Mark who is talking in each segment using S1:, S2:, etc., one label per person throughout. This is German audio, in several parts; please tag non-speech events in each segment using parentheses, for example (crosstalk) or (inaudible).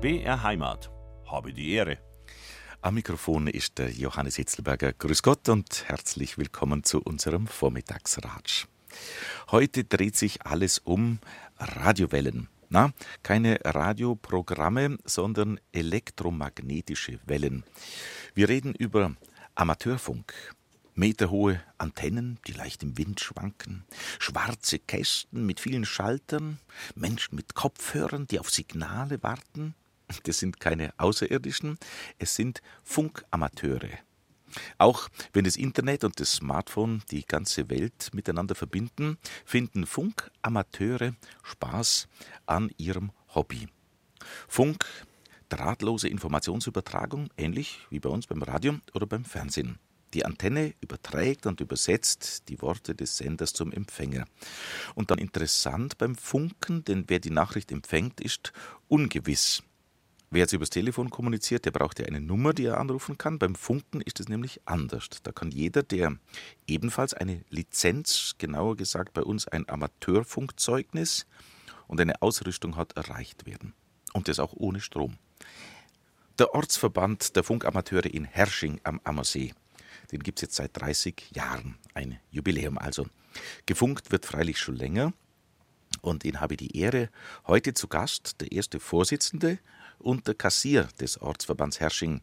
S1: BR Heimat. Habe die Ehre.
S2: Am Mikrofon ist der Johannes Hitzelberger. Grüß Gott und herzlich willkommen zu unserem Vormittagsratsch. Heute dreht sich alles um Radiowellen. Na, keine Radioprogramme, sondern elektromagnetische Wellen. Wir reden über Amateurfunk, meterhohe Antennen, die leicht im Wind schwanken, schwarze Kästen mit vielen Schaltern, Menschen mit Kopfhörern, die auf Signale warten. Das sind keine Außerirdischen, es sind Funkamateure. Auch wenn das Internet und das Smartphone die ganze Welt miteinander verbinden, finden Funkamateure Spaß an ihrem Hobby. Funk, drahtlose Informationsübertragung, ähnlich wie bei uns beim Radio oder beim Fernsehen. Die Antenne überträgt und übersetzt die Worte des Senders zum Empfänger. Und dann interessant beim Funken, denn wer die Nachricht empfängt, ist ungewiss. Wer jetzt übers Telefon kommuniziert, der braucht ja eine Nummer, die er anrufen kann. Beim Funken ist es nämlich anders. Da kann jeder, der ebenfalls eine Lizenz, genauer gesagt bei uns ein Amateurfunkzeugnis und eine Ausrüstung hat, erreicht werden. Und das auch ohne Strom. Der Ortsverband der Funkamateure in Hersching am Ammersee den gibt es jetzt seit 30 Jahren. Ein Jubiläum also. Gefunkt wird freilich schon länger. Und ihn habe die Ehre, heute zu Gast der erste Vorsitzende und der Kassier des Ortsverbands Hersching,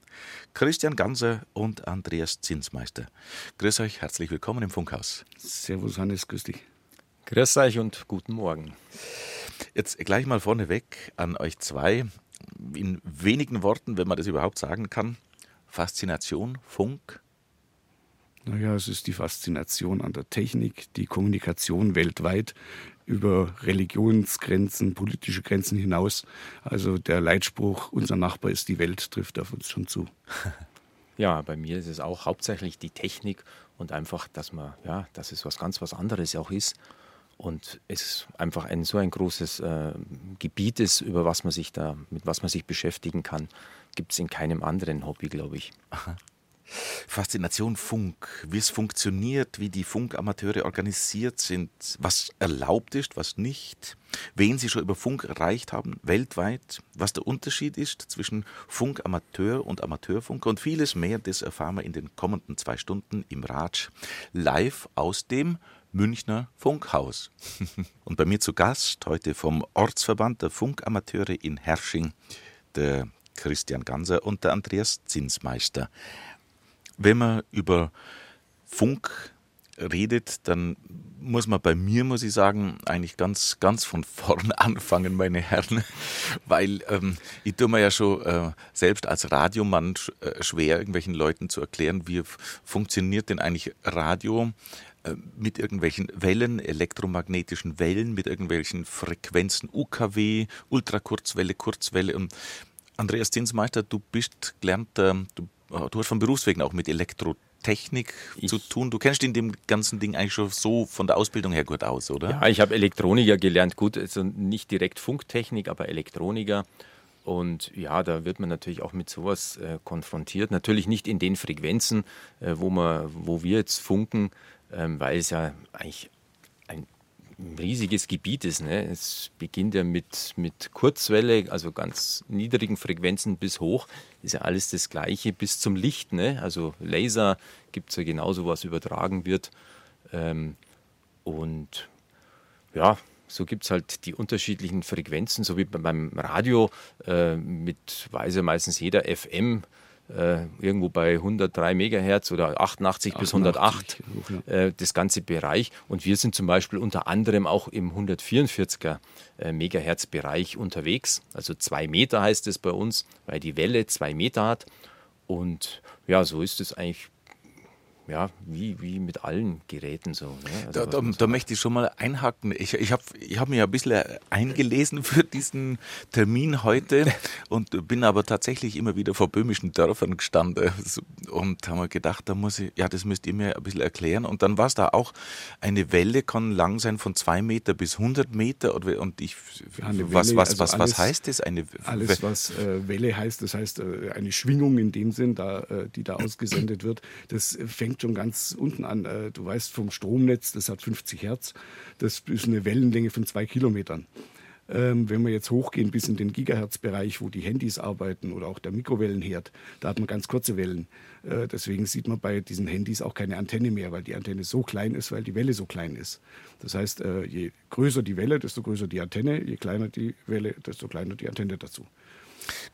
S2: Christian Ganser und Andreas Zinsmeister. Grüß euch, herzlich willkommen im Funkhaus.
S3: Servus Hannes, grüß dich.
S4: Grüß euch und guten Morgen.
S2: Jetzt gleich mal vorneweg an euch zwei, in wenigen Worten, wenn man das überhaupt sagen kann. Faszination, Funk,
S3: naja, es ist die Faszination an der Technik, die Kommunikation weltweit über Religionsgrenzen, politische Grenzen hinaus. Also der Leitspruch, unser Nachbar ist die Welt, trifft auf uns schon zu. (laughs)
S4: Ja, bei mir ist es auch hauptsächlich die Technik und einfach, dass man, ja, dass es was ganz was anderes auch ist. Und es einfach ein so ein großes äh, Gebiet ist, über was man sich da, mit was man sich beschäftigen kann, gibt es in keinem anderen Hobby, glaube ich. Aha. (laughs)
S2: Faszination Funk, wie es funktioniert, wie die Funkamateure organisiert sind, was erlaubt ist, was nicht, wen sie schon über Funk erreicht haben, weltweit, was der Unterschied ist zwischen Funkamateur und Amateurfunk und vieles mehr, das erfahren wir in den kommenden zwei Stunden im Ratsch live aus dem Münchner Funkhaus. (laughs) Und bei mir zu Gast heute vom Ortsverband der Funkamateure in Hersching, der Christian Ganser und der Andreas Zinsmeister. Wenn man über Funk redet, dann muss man bei mir, muss ich sagen, eigentlich ganz, ganz von vorn (laughs) anfangen, meine Herren, weil ähm, ich tue mir ja schon äh, selbst als Radiomann äh, schwer, irgendwelchen Leuten zu erklären, wie funktioniert denn eigentlich Radio äh, mit irgendwelchen Wellen, elektromagnetischen Wellen, mit irgendwelchen Frequenzen, UKW, Ultrakurzwelle, Kurzwelle. Und Andreas Zinsmeister, du bist gelernter, du du hast von Berufswegen auch mit Elektrotechnik ich zu tun. Du kennst in dem ganzen Ding eigentlich schon so von der Ausbildung her gut aus, oder?
S4: Ja, ich habe Elektroniker gelernt. Gut, also nicht direkt Funktechnik, aber Elektroniker. Und ja, da wird man natürlich auch mit sowas äh, konfrontiert. Natürlich nicht in den Frequenzen, äh, wo, man, wo wir jetzt funken, ähm, weil es ja eigentlich riesiges Gebiet ist. Ne? Es beginnt ja mit, mit Kurzwelle, also ganz niedrigen Frequenzen bis hoch. Ist ja alles das Gleiche bis zum Licht. Ne? Also Laser gibt es ja genauso, was übertragen wird. Ähm, und ja, so gibt es halt die unterschiedlichen Frequenzen, so wie beim Radio äh, mit weiß ja meistens jeder FM äh, irgendwo bei 103 Megahertz oder 88 bis 108, äh, das ganze Bereich. Und wir sind zum Beispiel unter anderem auch im 144er äh, Megahertz Bereich unterwegs. Also zwei Meter heißt es bei uns, weil die Welle zwei Meter hat. Und ja, so ist es eigentlich ja, wie, wie mit allen Geräten so. Ne?
S2: Also da, da, da möchte ich schon mal einhaken. Ich, ich habe ich hab mir ein bisschen eingelesen für diesen Termin heute (laughs) und bin aber tatsächlich immer wieder vor böhmischen Dörfern gestanden und habe mir gedacht, da muss ich, ja, das müsst ihr mir ein bisschen erklären. Und dann war es da auch, eine Welle kann lang sein von zwei Meter bis 100 Meter und ich,
S3: ja, Welle, was,
S2: was, also was, alles, was heißt das?
S3: Eine alles, was äh, Welle heißt, das heißt äh, eine Schwingung in dem Sinn, da, äh, die da (clears throat) ausgesendet wird, das fängt fängt schon ganz unten an. Äh, du weißt vom Stromnetz, das hat 50 Hertz, das ist eine Wellenlänge von zwei Kilometern. Ähm, wenn wir jetzt hochgehen bis in den Gigahertz-Bereich, wo die Handys arbeiten oder auch der Mikrowellenherd, da hat man ganz kurze Wellen. Äh, deswegen sieht man bei diesen Handys auch keine Antenne mehr, weil die Antenne so klein ist, weil die Welle so klein ist. Das heißt, äh, je größer die Welle, desto größer die Antenne, je kleiner die Welle, desto kleiner die Antenne dazu.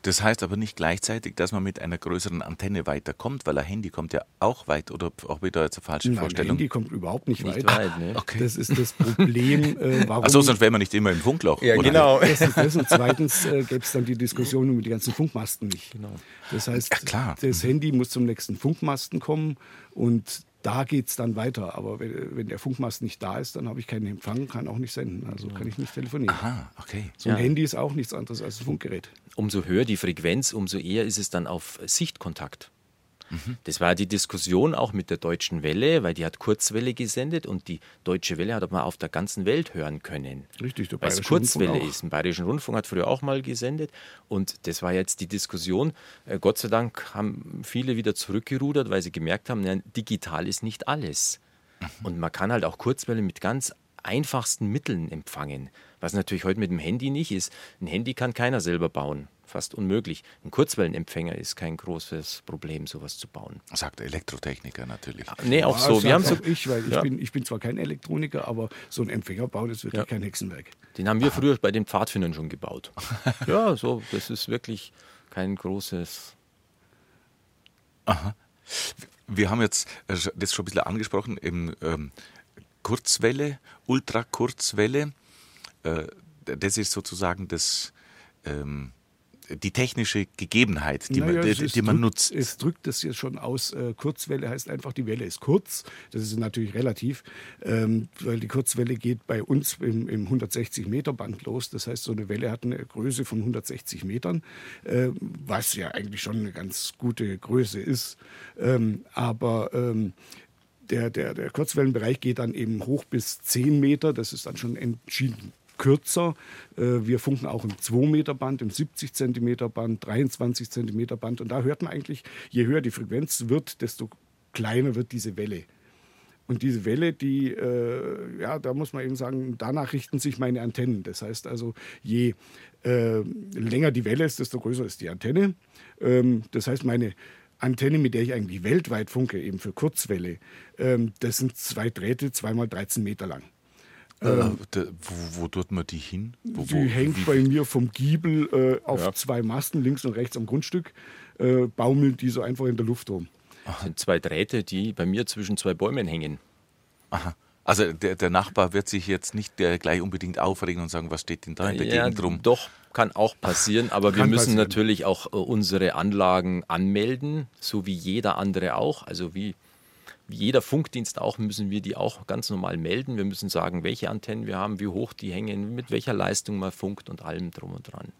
S2: Das heißt aber nicht gleichzeitig, dass man mit einer größeren Antenne weiterkommt, weil ein Handy kommt ja auch weit oder auch wieder jetzt eine falsche
S3: Nein,
S2: Vorstellung.
S3: Ein Handy kommt überhaupt nicht,
S4: Nicht
S3: weit.
S4: weit, ne?
S2: Okay.
S3: Das ist das Problem, (laughs) äh, warum.
S2: Achso, sonst wäre man nicht immer im Funkloch.
S4: Ja,
S2: oder?
S4: genau.
S3: Das ist das. Und zweitens äh, gäbe es dann die Diskussion über die ganzen Funkmasten nicht.
S4: Genau.
S3: Das heißt,
S2: Ja, klar.
S3: das Handy muss zum nächsten Funkmasten kommen und da geht es dann weiter. Aber wenn, wenn der Funkmast nicht da ist, dann habe ich keinen Empfang, kann auch nicht senden. Also kann ich nicht telefonieren.
S2: Aha, okay.
S3: So ein
S4: Ja.
S3: Handy ist auch nichts anderes als ein Funkgerät.
S4: umso höher die Frequenz, umso eher ist es dann auf Sichtkontakt. Das war die Diskussion auch mit der Deutschen Welle, weil die hat Kurzwelle gesendet und die Deutsche Welle hat man auf der ganzen Welt hören können.
S3: Richtig, der
S4: weil es Kurzwelle
S3: Rundfunk
S4: ist. Ein Bayerischen Rundfunk hat früher auch mal gesendet und das war jetzt die Diskussion. Äh, Gott sei Dank haben viele wieder zurückgerudert, weil sie gemerkt haben, ja, digital ist nicht alles. Und man kann halt auch Kurzwelle mit ganz einfachsten Mitteln empfangen, was natürlich heute mit dem Handy nicht ist. Ein Handy kann keiner selber bauen, fast unmöglich. Ein Kurzwellenempfänger ist kein großes Problem, sowas zu bauen.
S2: Sagt der Elektrotechniker natürlich.
S4: Nee, auch
S3: Ja,
S4: so. Wir haben so
S3: ich, weil ich,
S4: Ja.
S3: bin, ich bin zwar kein Elektroniker, aber so ein Empfänger bauen ist wirklich
S4: Ja.
S3: kein Hexenwerk.
S4: Den haben wir früher bei den Pfadfindern schon gebaut. (laughs) ja, so, das ist wirklich kein großes.
S2: Wir haben jetzt äh, das schon ein bisschen angesprochen, eben, ähm, Kurzwelle, Ultrakurzwelle. Äh, das ist sozusagen das, ähm, die technische Gegebenheit, die
S3: Naja,
S2: man, die, die man
S3: drückt,
S2: nutzt.
S3: Es drückt das jetzt schon aus. Äh, Kurzwelle heißt einfach, die Welle ist kurz. Das ist natürlich relativ, ähm, weil die Kurzwelle geht bei uns im, im 160 Meter Band los. Das heißt, so eine Welle hat eine Größe von 160 Metern, äh, was ja eigentlich schon eine ganz gute Größe ist. Ähm, aber ähm, der, der, der Kurzwellenbereich geht dann eben hoch bis 10 Meter. Das ist dann schon entschieden kürzer. Äh, Wir funken auch im 2 Meter Band, im 70 Zentimeter Band, 23 Zentimeter Band. Und da hört man eigentlich, je höher die Frequenz wird, desto kleiner wird diese Welle. Und diese Welle, die, äh, ja, da muss man eben sagen, danach richten sich meine Antennen. Das heißt also, je äh, länger die Welle ist, desto größer ist die Antenne. Ähm, das heißt, meine Antenne, mit der ich eigentlich weltweit funke, eben für Kurzwelle, ähm, das sind zwei Drähte, zweimal 13 Meter lang.
S2: Äh, da, wo, wo tut man die hin? Wo,
S3: Die
S2: wo,
S3: hängt
S2: wie-
S3: bei mir vom Giebel äh, auf
S4: Ja.
S3: zwei Masten, links und rechts am Grundstück, äh, baumeln die so einfach in der Luft rum.
S4: Das sind zwei Drähte, die bei mir zwischen zwei Bäumen hängen.
S2: Aha. Also der, der Nachbar wird sich jetzt nicht gleich unbedingt aufregen und sagen, was steht denn da in der
S4: Ja,
S2: Gegend rum?
S4: doch, kann auch passieren, aber wir müssen
S3: passieren.
S4: natürlich auch äh, unsere Anlagen anmelden, so wie jeder andere auch. Also wie jeder Funkdienst auch, müssen wir die auch ganz normal melden. Wir müssen sagen, welche Antennen wir haben, wie hoch die hängen, mit welcher Leistung man funkt und allem drum und dran.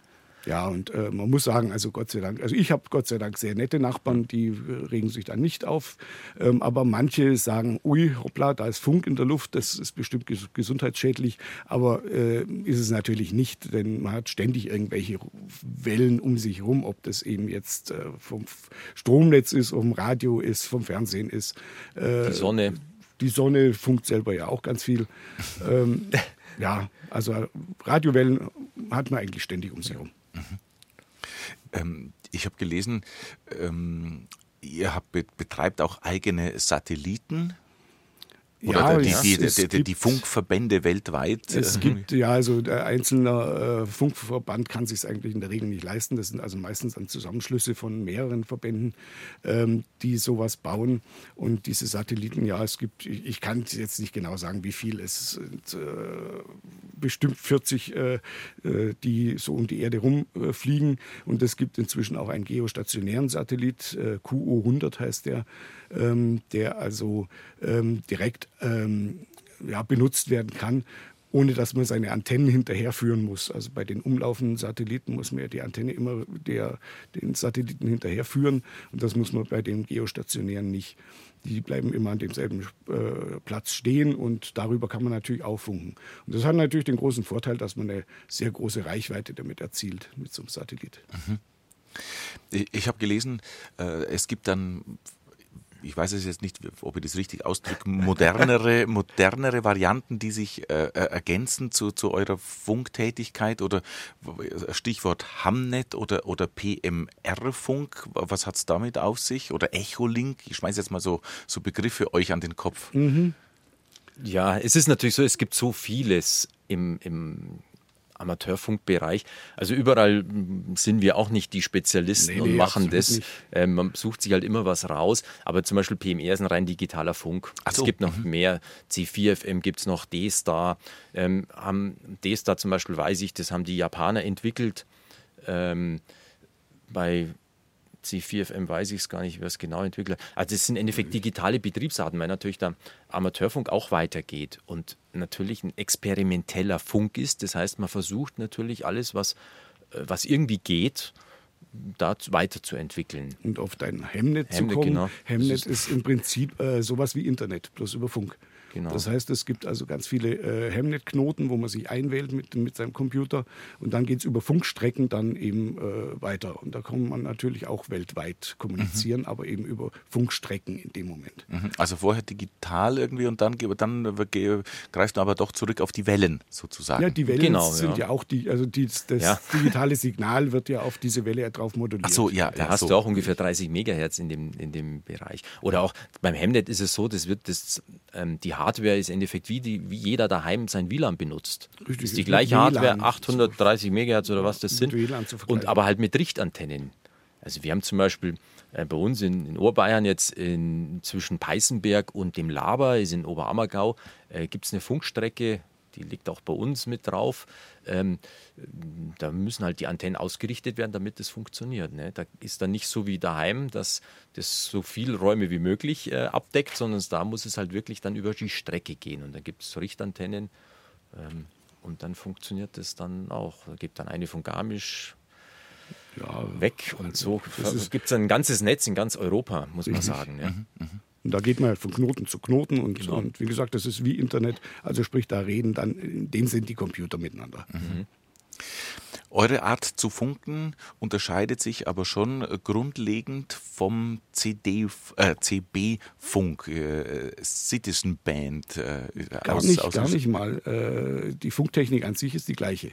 S3: Ja, und äh, man muss sagen, also Gott sei Dank, also ich habe Gott sei Dank sehr nette Nachbarn, die äh, regen sich dann nicht auf. Ähm, aber manche sagen, ui, hoppla, da ist Funk in der Luft, das ist bestimmt ges gesundheitsschädlich. Aber äh, ist es natürlich nicht, denn man hat ständig irgendwelche Wellen um sich herum, ob das eben jetzt äh, vom Stromnetz ist, vom Radio ist, vom Fernsehen ist. Äh,
S4: Die Sonne.
S3: Die Sonne funkt selber ja auch ganz viel. ähm, (laughs) ja, also Radiowellen hat man eigentlich ständig um sich herum.
S2: Ähm, ich habe gelesen, ähm, ihr habt, be- betreibt auch eigene Satelliten. Oder
S3: Ja,
S2: die,
S3: es-
S2: die,
S3: es
S2: die, die, Funkverbände weltweit.
S3: Es
S2: äh,
S3: gibt ja also der einzelne äh, Funkverband kann sich eigentlich in der Regel nicht leisten. Das sind also meistens dann Zusammenschlüsse von mehreren Verbänden, ähm, die sowas bauen. Und diese Satelliten, ja, es gibt, ich, ich kann jetzt nicht genau sagen, wie viel es sind. Äh, bestimmt 40, äh, äh, die so um die Erde rumfliegen. Fliegen. Und es gibt inzwischen auch einen geostationären Satellit, äh, QO100 heißt der, ähm, der also ähm, direkt ähm, ja, benutzt werden kann, ohne dass man seine Antennen hinterherführen muss. Also bei den umlaufenden Satelliten muss man ja die Antenne immer der, den Satelliten hinterherführen und das muss man bei den geostationären nicht. Die bleiben immer an demselben äh, Platz stehen und darüber kann man natürlich auch funken. Und das hat natürlich den großen Vorteil, dass man eine sehr große Reichweite damit erzielt mit so einem Satellit.
S2: Ich, ich habe gelesen, äh, es gibt dann ich weiß es jetzt nicht, ob ich das richtig ausdrücke, modernere, (laughs) modernere Varianten, die sich äh, äh ergänzen zu, zu eurer Funktätigkeit oder Stichwort Hamnet oder, oder PMR-Funk, was hat es damit auf sich? Oder Echolink? Ich schmeiße jetzt mal so, so Begriffe euch an den Kopf. Mhm.
S4: Ja, es ist natürlich so, es gibt so vieles im, im Amateurfunkbereich. Also überall sind wir auch nicht die Spezialisten nee, und nee, machen das. Ähm, man sucht sich halt immer was raus. Aber zum Beispiel PMR ist ein rein digitaler Funk. So. Es gibt noch mhm. mehr. C4FM gibt es noch, D-Star. Ähm, D-Star zum Beispiel weiß ich, das haben die Japaner entwickelt. Ähm, bei C4FM weiß ich es gar nicht, wer es genau entwickelt. Also das sind im Endeffekt digitale Betriebsarten, weil natürlich der Amateurfunk auch weitergeht und natürlich ein experimenteller Funk ist. Das heißt, man versucht natürlich alles, was, äh, was irgendwie geht, da weiterzuentwickeln.
S3: Und auf dein Hemnet, Hemnet zu kommen. Genau. Hemnet ist im Prinzip äh, sowas wie Internet, bloß über Funk. Genau. Das heißt, es gibt also ganz viele äh, Hemnet-Knoten, wo man sich einwählt mit, mit seinem Computer und dann geht es über Funkstrecken dann eben äh, weiter. Und da kann man natürlich auch weltweit kommunizieren, mhm. aber eben über Funkstrecken in dem Moment.
S2: Mhm. Also vorher digital irgendwie und dann, dann greifst du aber doch zurück auf die Wellen sozusagen.
S3: Ja, die Wellen genau, sind ja. ja. auch die, also die, das ja. digitale Signal wird ja auf diese Welle drauf moduliert.
S4: Ach so, ja. Da ja, hast so. du auch ungefähr 30 Megahertz in dem, in dem Bereich. Oder auch beim Hemnet ist es so, das wird das, ähm, die Hardware ist im Endeffekt wie, die, wie jeder daheim sein WLAN benutzt. Richtig, ist die gleiche Hardware, 830 Megahertz oder was das sind. Und aber halt mit Richtantennen. Also wir haben zum Beispiel äh, bei uns in, in Oberbayern jetzt in, zwischen Peißenberg und dem Laber, ist in Oberammergau, äh, gibt es eine Funkstrecke, die liegt auch bei uns mit drauf. Ähm, da müssen halt die Antennen ausgerichtet werden, damit das funktioniert. Ne? Da ist dann nicht so wie daheim, dass das so viele Räume wie möglich äh, abdeckt, sondern da muss es halt wirklich dann über die Strecke gehen. Und dann gibt es Richtantennen ähm, und dann funktioniert das dann auch. Da gibt dann eine von Garmisch ja, weg und so. Es gibt ein ganzes Netz in ganz Europa, muss man sagen. Ja. Mhm,
S3: mh. Und da geht man halt von Knoten zu Knoten und, genau. und wie gesagt, das ist wie Internet. Also sprich, da reden dann, in dem sind die Computer miteinander. Mhm.
S2: Eure Art zu funken unterscheidet sich aber schon grundlegend vom CD, äh, CB-Funk, äh, Citizen Band. Äh,
S3: gar, aus, nicht, aus gar nicht mal. Äh, die Funktechnik an sich ist die gleiche.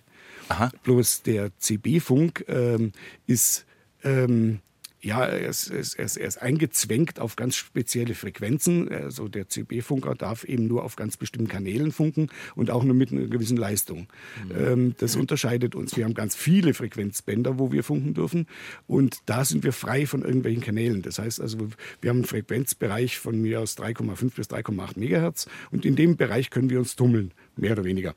S3: Aha. Bloß der CB-Funk ähm, ist ähm, ja, er ist, er, ist, er ist eingezwängt auf ganz spezielle Frequenzen. Also der CB-Funker darf eben nur auf ganz bestimmten Kanälen funken und auch nur mit einer gewissen Leistung. Mhm. Ähm, das unterscheidet uns. Wir haben ganz viele Frequenzbänder, wo wir funken dürfen und da sind wir frei von irgendwelchen Kanälen. Das heißt also, wir haben einen Frequenzbereich von mir aus 3,5 bis 3,8 Megahertz und in dem Bereich können wir uns tummeln mehr oder weniger.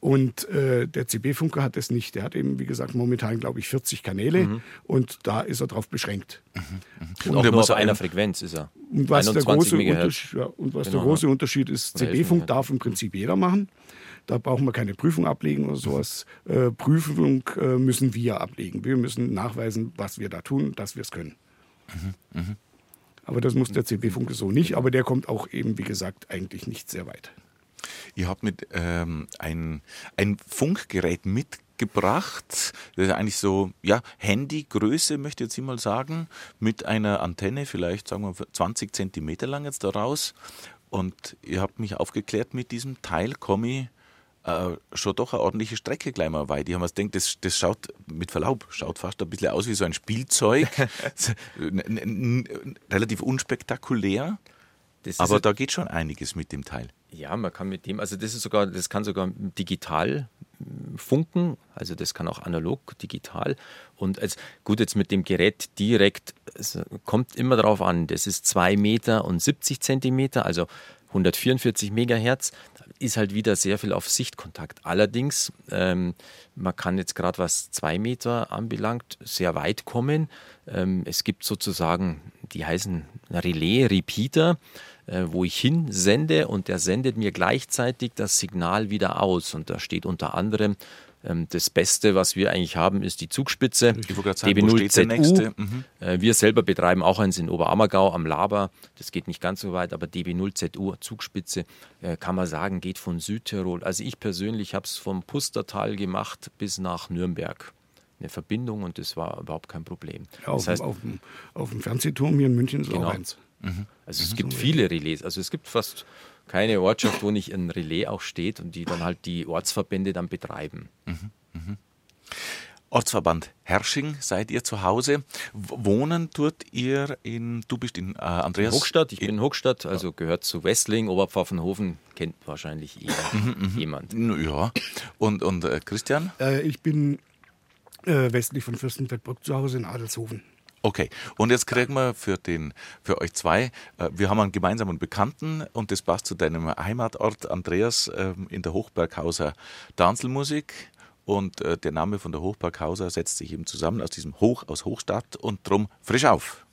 S3: Und äh, der CB-Funker hat das nicht. Der hat eben, wie gesagt, momentan, glaube ich, 40 Kanäle mhm. und da ist er drauf beschränkt. Mhm.
S4: Mhm. Und, und auch nur auf einer Frequenz ist er.
S3: Und was der große, Unterschied, ja, und was genau. der große Unterschied ist, CB-Funk darf im Prinzip jeder machen. Da brauchen wir keine Prüfung ablegen oder sowas. Äh, Prüfung äh, müssen wir ablegen. Wir müssen nachweisen, was wir da tun, dass wir es können. Mhm. Mhm. Aber das muss der CB-Funke so nicht. Aber der kommt auch eben, wie gesagt, eigentlich nicht sehr weit.
S2: Ihr habt mit ähm, ein, ein Funkgerät mitgebracht, das ist eigentlich so, ja, Handygröße, möchte ich jetzt mal sagen, mit einer Antenne, vielleicht sagen wir 20 Zentimeter lang jetzt daraus. Und ihr habt mich aufgeklärt, mit diesem Teil komme ich äh, schon doch eine ordentliche Strecke gleich mal weit. Ich habe mir gedacht, das, das schaut mit Verlaub, schaut fast ein bisschen aus wie so ein Spielzeug. (laughs) Relativ unspektakulär. Aber da geht schon einiges mit dem Teil.
S4: Ja, man kann mit dem, also das ist sogar, das kann sogar digital hm, funken, also das kann auch analog, digital. Und als, gut, jetzt mit dem Gerät direkt, es kommt immer darauf an, das ist 2 Meter und 70 Zentimeter, also 144 Megahertz, ist halt wieder sehr viel auf Sichtkontakt. Allerdings, ähm, man kann jetzt gerade was 2 Meter anbelangt, sehr weit kommen. Ähm, es gibt sozusagen, die heißen Relais, Repeater äh, wo ich hinsende und der sendet mir gleichzeitig das Signal wieder aus. Und da steht unter anderem, ähm, das Beste, was wir eigentlich haben, ist die Zugspitze. DB0ZU. Mhm. Äh, wir selber betreiben auch eins in Oberammergau am Laber. Das geht nicht ganz so weit, aber DB0ZU Zugspitze äh, kann man sagen, geht von Südtirol. Also ich persönlich habe es vom Pustertal gemacht bis nach Nürnberg eine Verbindung und das war überhaupt kein Problem.
S3: Ja,
S4: das
S3: heißt, auf, dem, auf dem Fernsehturm hier in München ist
S4: genau,
S3: auch eins.
S4: Mhm. Also es gibt viele Relais. Also es gibt fast keine Ortschaft, wo nicht ein Relais auch steht und die dann halt die Ortsverbände dann betreiben. Mhm. Mhm.
S2: Ortsverband Hersching seid ihr zu Hause. Wohnen tut ihr in, du bist in äh, Andreas?
S4: In Hochstadt, ich bin in Hochstadt, also gehört zu Wessling, Oberpfaffenhofen, kennt wahrscheinlich jeder, mhm, mhm. jemand.
S2: Ja, und, und äh, Christian?
S3: Äh, ich bin äh, westlich von Fürstenfeldbruck zu Hause in Adelshofen.
S2: Okay, und jetzt kriegen wir für, den, für euch zwei, äh, wir haben einen gemeinsamen Bekannten und das passt zu deinem Heimatort, Andreas, äh, in der Hochberghauser Danzelmusik. Und äh, der Name von der Hochberghauser setzt sich eben zusammen aus diesem Hoch, aus Hochstadt und drum frisch auf.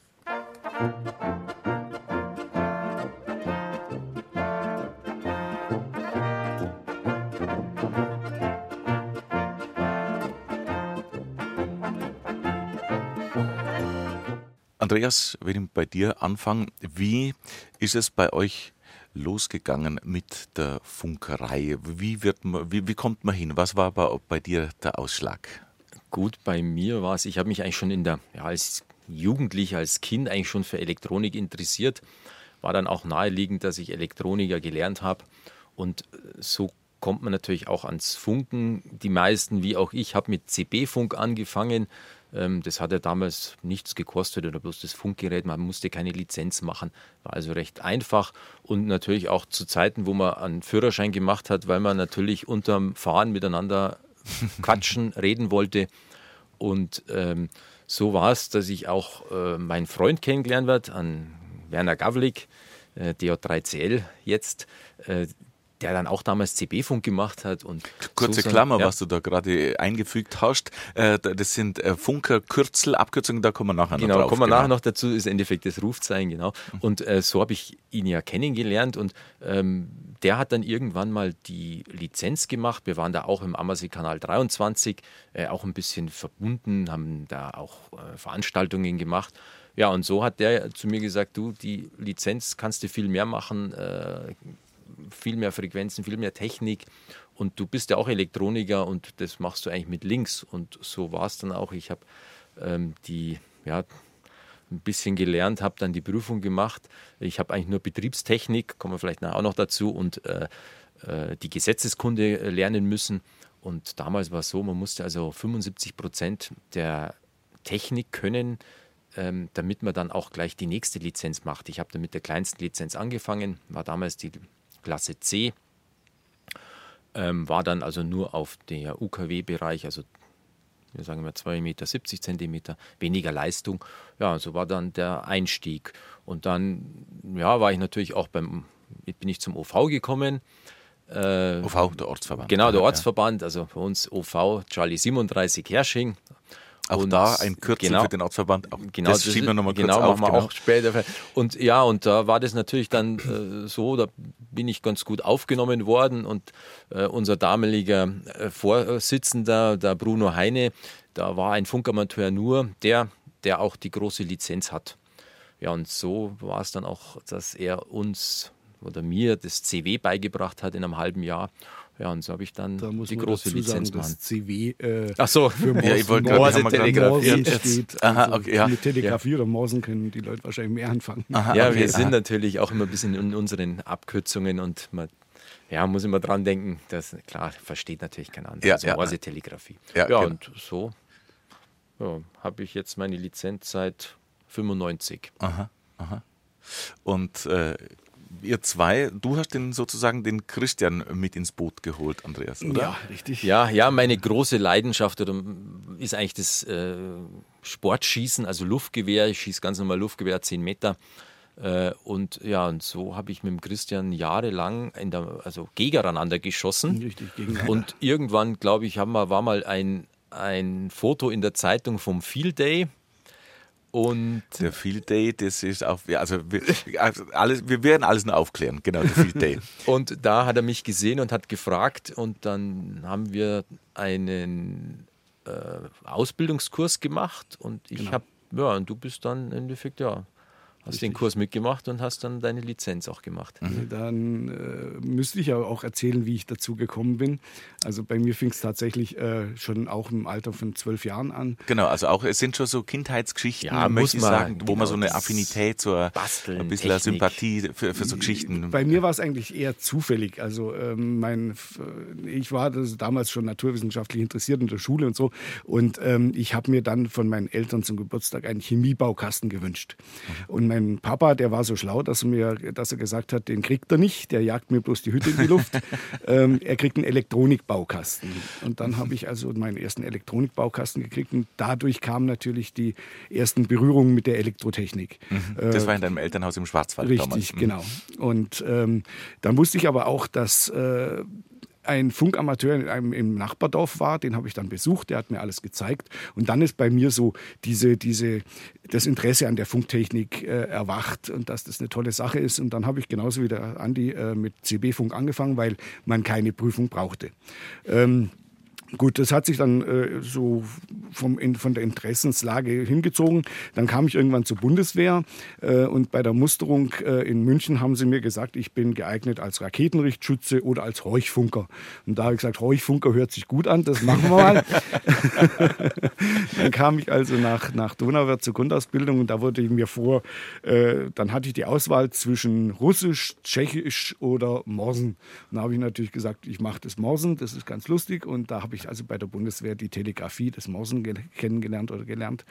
S2: Andreas, wenn ich bei dir anfange, wie ist es bei euch losgegangen mit der Funkerei? Wie, wird man, wie, wie kommt man hin? Was war bei, bei dir der Ausschlag?
S4: Gut, bei mir war es, ich habe mich eigentlich schon in der, ja, als Jugendlicher, als Kind eigentlich schon für Elektronik interessiert. War dann auch naheliegend, dass ich Elektroniker gelernt habe. Und so kommt man natürlich auch ans Funken. Die meisten, wie auch ich, habe mit CB-Funk angefangen. Ähm, das hat ja damals nichts gekostet oder bloß das Funkgerät. Man musste keine Lizenz machen. War also recht einfach und natürlich auch zu Zeiten, wo man einen Führerschein gemacht hat, weil man natürlich unterm Fahren miteinander (laughs) quatschen, reden wollte. Und ähm, so war es, dass ich auch äh, meinen Freund kennengelernt werde, an Werner Gavlik, äh, DJ3CL jetzt. Äh, der dann auch damals CB-Funk gemacht hat. Und
S2: Kurze so Klammer, ja. was du da gerade eingefügt hast. Äh, das sind äh, Funker-Kürzel, Abkürzungen, da kommen wir nachher
S4: genau,
S2: noch drauf.
S4: Kommen wir genau, kommen wir nachher noch dazu, ist im Endeffekt das Rufzeichen, genau. Mhm. Und äh, so habe ich ihn ja kennengelernt und ähm, der hat dann irgendwann mal die Lizenz gemacht. Wir waren da auch im Ammersee-Kanal 23, äh, auch ein bisschen verbunden, haben da auch äh, Veranstaltungen gemacht. Ja, und so hat der zu mir gesagt, du, die Lizenz kannst du viel mehr machen, äh, viel mehr Frequenzen, viel mehr Technik. Und du bist ja auch Elektroniker und das machst du eigentlich mit links. Und so war es dann auch. Ich habe ähm, die, ja, ein bisschen gelernt, habe dann die Prüfung gemacht. Ich habe eigentlich nur Betriebstechnik, kommen wir vielleicht nachher auch noch dazu, und äh, äh, die Gesetzeskunde äh, lernen müssen. Und damals war es so, man musste also 75 Prozent der Technik können, ähm, damit man dann auch gleich die nächste Lizenz macht. Ich habe dann mit der kleinsten Lizenz angefangen, war damals die Klasse C. Ähm, war dann also nur auf der UKW-Bereich, also wir sagen mal 2,70 Meter, Zentimeter, weniger Leistung. Ja, so war dann der Einstieg. Und dann ja, war ich natürlich auch beim, bin ich zum OV gekommen.
S2: Äh, OV, der Ortsverband.
S4: Genau, der Ortsverband, also für uns OV Charlie 37 Hersching,
S2: auch und da ein Kürzel genau, für den Ortsverband.
S4: Auch genau, das schieben wir nochmal kurz genau, auf. Machen wir genau. auch später. Und ja, und da war das natürlich dann äh, so, da bin ich ganz gut aufgenommen worden und äh, unser damaliger äh, Vorsitzender, der Bruno Heine, da war ein Funkamateur nur, der, der auch die große Lizenz hat. Ja, und so war es dann auch, dass er uns oder mir das CW beigebracht hat in einem halben Jahr. Ja, und so habe ich dann
S3: da
S4: die große Lizenz
S3: sagen, das CW äh,
S4: Ach so.
S3: für Morsen, ja, ich wollte
S2: Morse Telegrafie
S3: steht. Aha, also okay, ja. Mit Telegrafie ja. oder Morsen können die Leute wahrscheinlich mehr anfangen.
S4: Aha, ja, okay, wir aha. sind natürlich auch immer ein bisschen in unseren Abkürzungen und man ja, muss immer dran denken, dass, klar, versteht natürlich kein anderer. Ja, also ja. Morse-Telegrafie. Ja, ja genau. und so ja, habe ich jetzt meine Lizenz seit 95.
S2: Aha, aha. Und äh, ihr zwei, du hast den sozusagen den Christian mit ins Boot geholt, Andreas, oder?
S4: Ja, richtig. Ja, ja, meine große Leidenschaft oder, ist eigentlich das äh, Sportschießen, also Luftgewehr. Ich schieße ganz normal Luftgewehr, 10 Meter. Äh, und ja, und so habe ich mit dem Christian jahrelang in der, also gegeneinander geschossen. Richtig, gegeneinander. Und irgendwann, glaube ich, haben wir, war mal ein, ein Foto in der Zeitung vom Field Day und
S2: der Field Day, das ist auch, also wir, also alles, wir werden alles noch aufklären, genau, der Field Day. (laughs)
S4: und da hat er mich gesehen und hat gefragt und dann haben wir einen äh, Ausbildungskurs gemacht und ich genau. habe, ja, und du bist dann im Endeffekt, ja, Hast Richtig. den Kurs mitgemacht und hast dann deine Lizenz auch gemacht.
S3: Mhm. Dann äh, müsste ich aber auch erzählen, wie ich dazu gekommen bin. Also bei mir fing es tatsächlich äh, schon auch im Alter von zwölf Jahren an.
S2: Genau, also auch es sind schon so Kindheitsgeschichten, ja, möchte ich sagen, wo genau, man so eine Affinität, so Basteln, ein bisschen Technik. Sympathie für, für so Geschichten.
S3: Bei mir war es eigentlich eher zufällig. Also ähm, mein, ich war damals schon naturwissenschaftlich interessiert in der Schule und so. Und ähm, ich habe mir dann von meinen Eltern zum Geburtstag einen Chemiebaukasten gewünscht. Mhm. Und mein Papa, der war so schlau, dass er mir, dass er gesagt hat, den kriegt er nicht, der jagt mir bloß die Hütte in die Luft. (laughs) ähm, er kriegt einen Elektronikbaukasten. Und dann habe ich also meinen ersten Elektronikbaukasten gekriegt und dadurch kamen natürlich die ersten Berührungen mit der Elektrotechnik.
S2: Mhm. Das war in deinem Elternhaus im Schwarzwald
S3: Richtig, damals. Mhm. genau. Und ähm, dann wusste ich aber auch, dass äh, ein Funkamateur in einem, im Nachbardorf war, den habe ich dann besucht, der hat mir alles gezeigt. Und dann ist bei mir so diese, diese, das Interesse an der Funktechnik äh, erwacht und dass das eine tolle Sache ist. Und dann habe ich genauso wie der Andi äh, mit CB-Funk angefangen, weil man keine Prüfung brauchte. Ähm, Gut, das hat sich dann äh, so vom, in, von der Interessenslage hingezogen. Dann kam ich irgendwann zur Bundeswehr äh, und bei der Musterung äh, in München haben sie mir gesagt, ich bin geeignet als Raketenrichtschütze oder als Horchfunker. Und da habe ich gesagt, Horchfunker hört sich gut an, das machen wir mal. (laughs) dann kam ich also nach, nach Donauwörth zur Grundausbildung und da wurde ich mir vor, äh, dann hatte ich die Auswahl zwischen Russisch, Tschechisch oder Morsen. Und da habe ich natürlich gesagt, ich mache das Morsen, das ist ganz lustig und da habe ich ich also bei der Bundeswehr die Telegrafie des Morsen kennengelernt oder gelernt.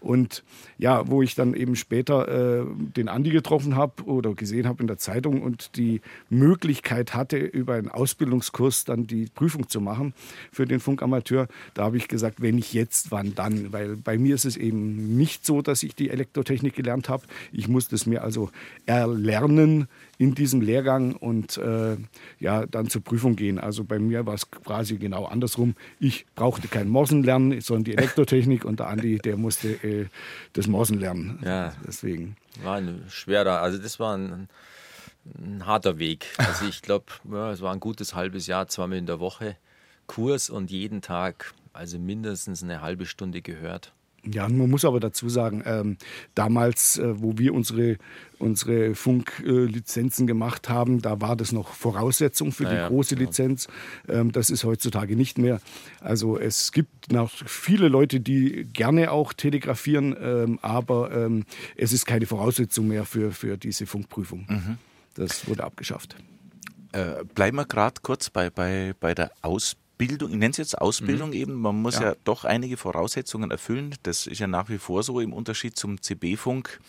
S3: Und ja, wo ich dann eben später äh, den Andi getroffen habe oder gesehen habe in der Zeitung und die Möglichkeit hatte, über einen Ausbildungskurs dann die Prüfung zu machen für den Funkamateur, da habe ich gesagt, wenn nicht jetzt, wann dann? Weil bei mir ist es eben nicht so, dass ich die Elektrotechnik gelernt habe. Ich musste es mir also erlernen in diesem Lehrgang und äh, ja, dann zur Prüfung gehen. Also bei mir war es quasi genau andersrum. Ich brauchte kein Morsen lernen, sondern die Elektrotechnik und der Andi, der musste äh, das Morsen lernen.
S4: Ja, deswegen. War ein schwerer, also das war ein, ein harter Weg. Also ich glaube, ja, es war ein gutes halbes Jahr, zweimal in der Woche Kurs und jeden Tag, also mindestens eine halbe Stunde gehört.
S3: Ja, man muss aber dazu sagen, ähm, damals, äh, wo wir unsere, unsere Funklizenzen äh, gemacht haben, da war das noch Voraussetzung für die ja, große genau. Lizenz. Ähm, das ist heutzutage nicht mehr. Also es gibt noch viele Leute, die gerne auch telegrafieren, ähm, aber ähm, es ist keine Voraussetzung mehr für, für diese Funkprüfung. Mhm. Das wurde abgeschafft.
S2: Äh, bleiben wir gerade kurz bei, bei, bei der Ausbildung. Bildung, ich nenne es jetzt Ausbildung mhm. eben, man muss ja. ja. doch einige Voraussetzungen erfüllen. Das ist ja nach wie vor so im Unterschied zum CB-Funk.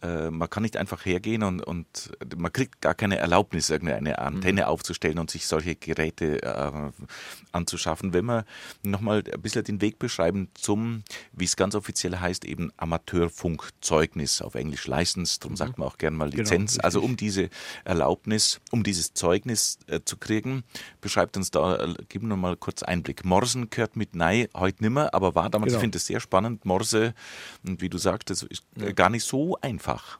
S2: Äh, man kann nicht einfach hergehen und, und man kriegt gar keine Erlaubnis, irgendeine Antenne mhm. aufzustellen und sich solche Geräte äh, anzuschaffen. Wenn wir nochmal ein bisschen den Weg beschreiben zum, wie es ganz offiziell heißt, eben Amateurfunkzeugnis, auf Englisch License, darum mhm. sagt man auch gerne mal genau, Lizenz. Genau, also um diese Erlaubnis, um dieses Zeugnis äh, zu kriegen, beschreibt uns da, äh, gib mir mal kurz Einblick. Morsen gehört mit Nei heute nimmer, aber war damals, genau. ich finde es sehr spannend, Morse, und wie du sagtest, ist ja. gar nicht so einfach einfach.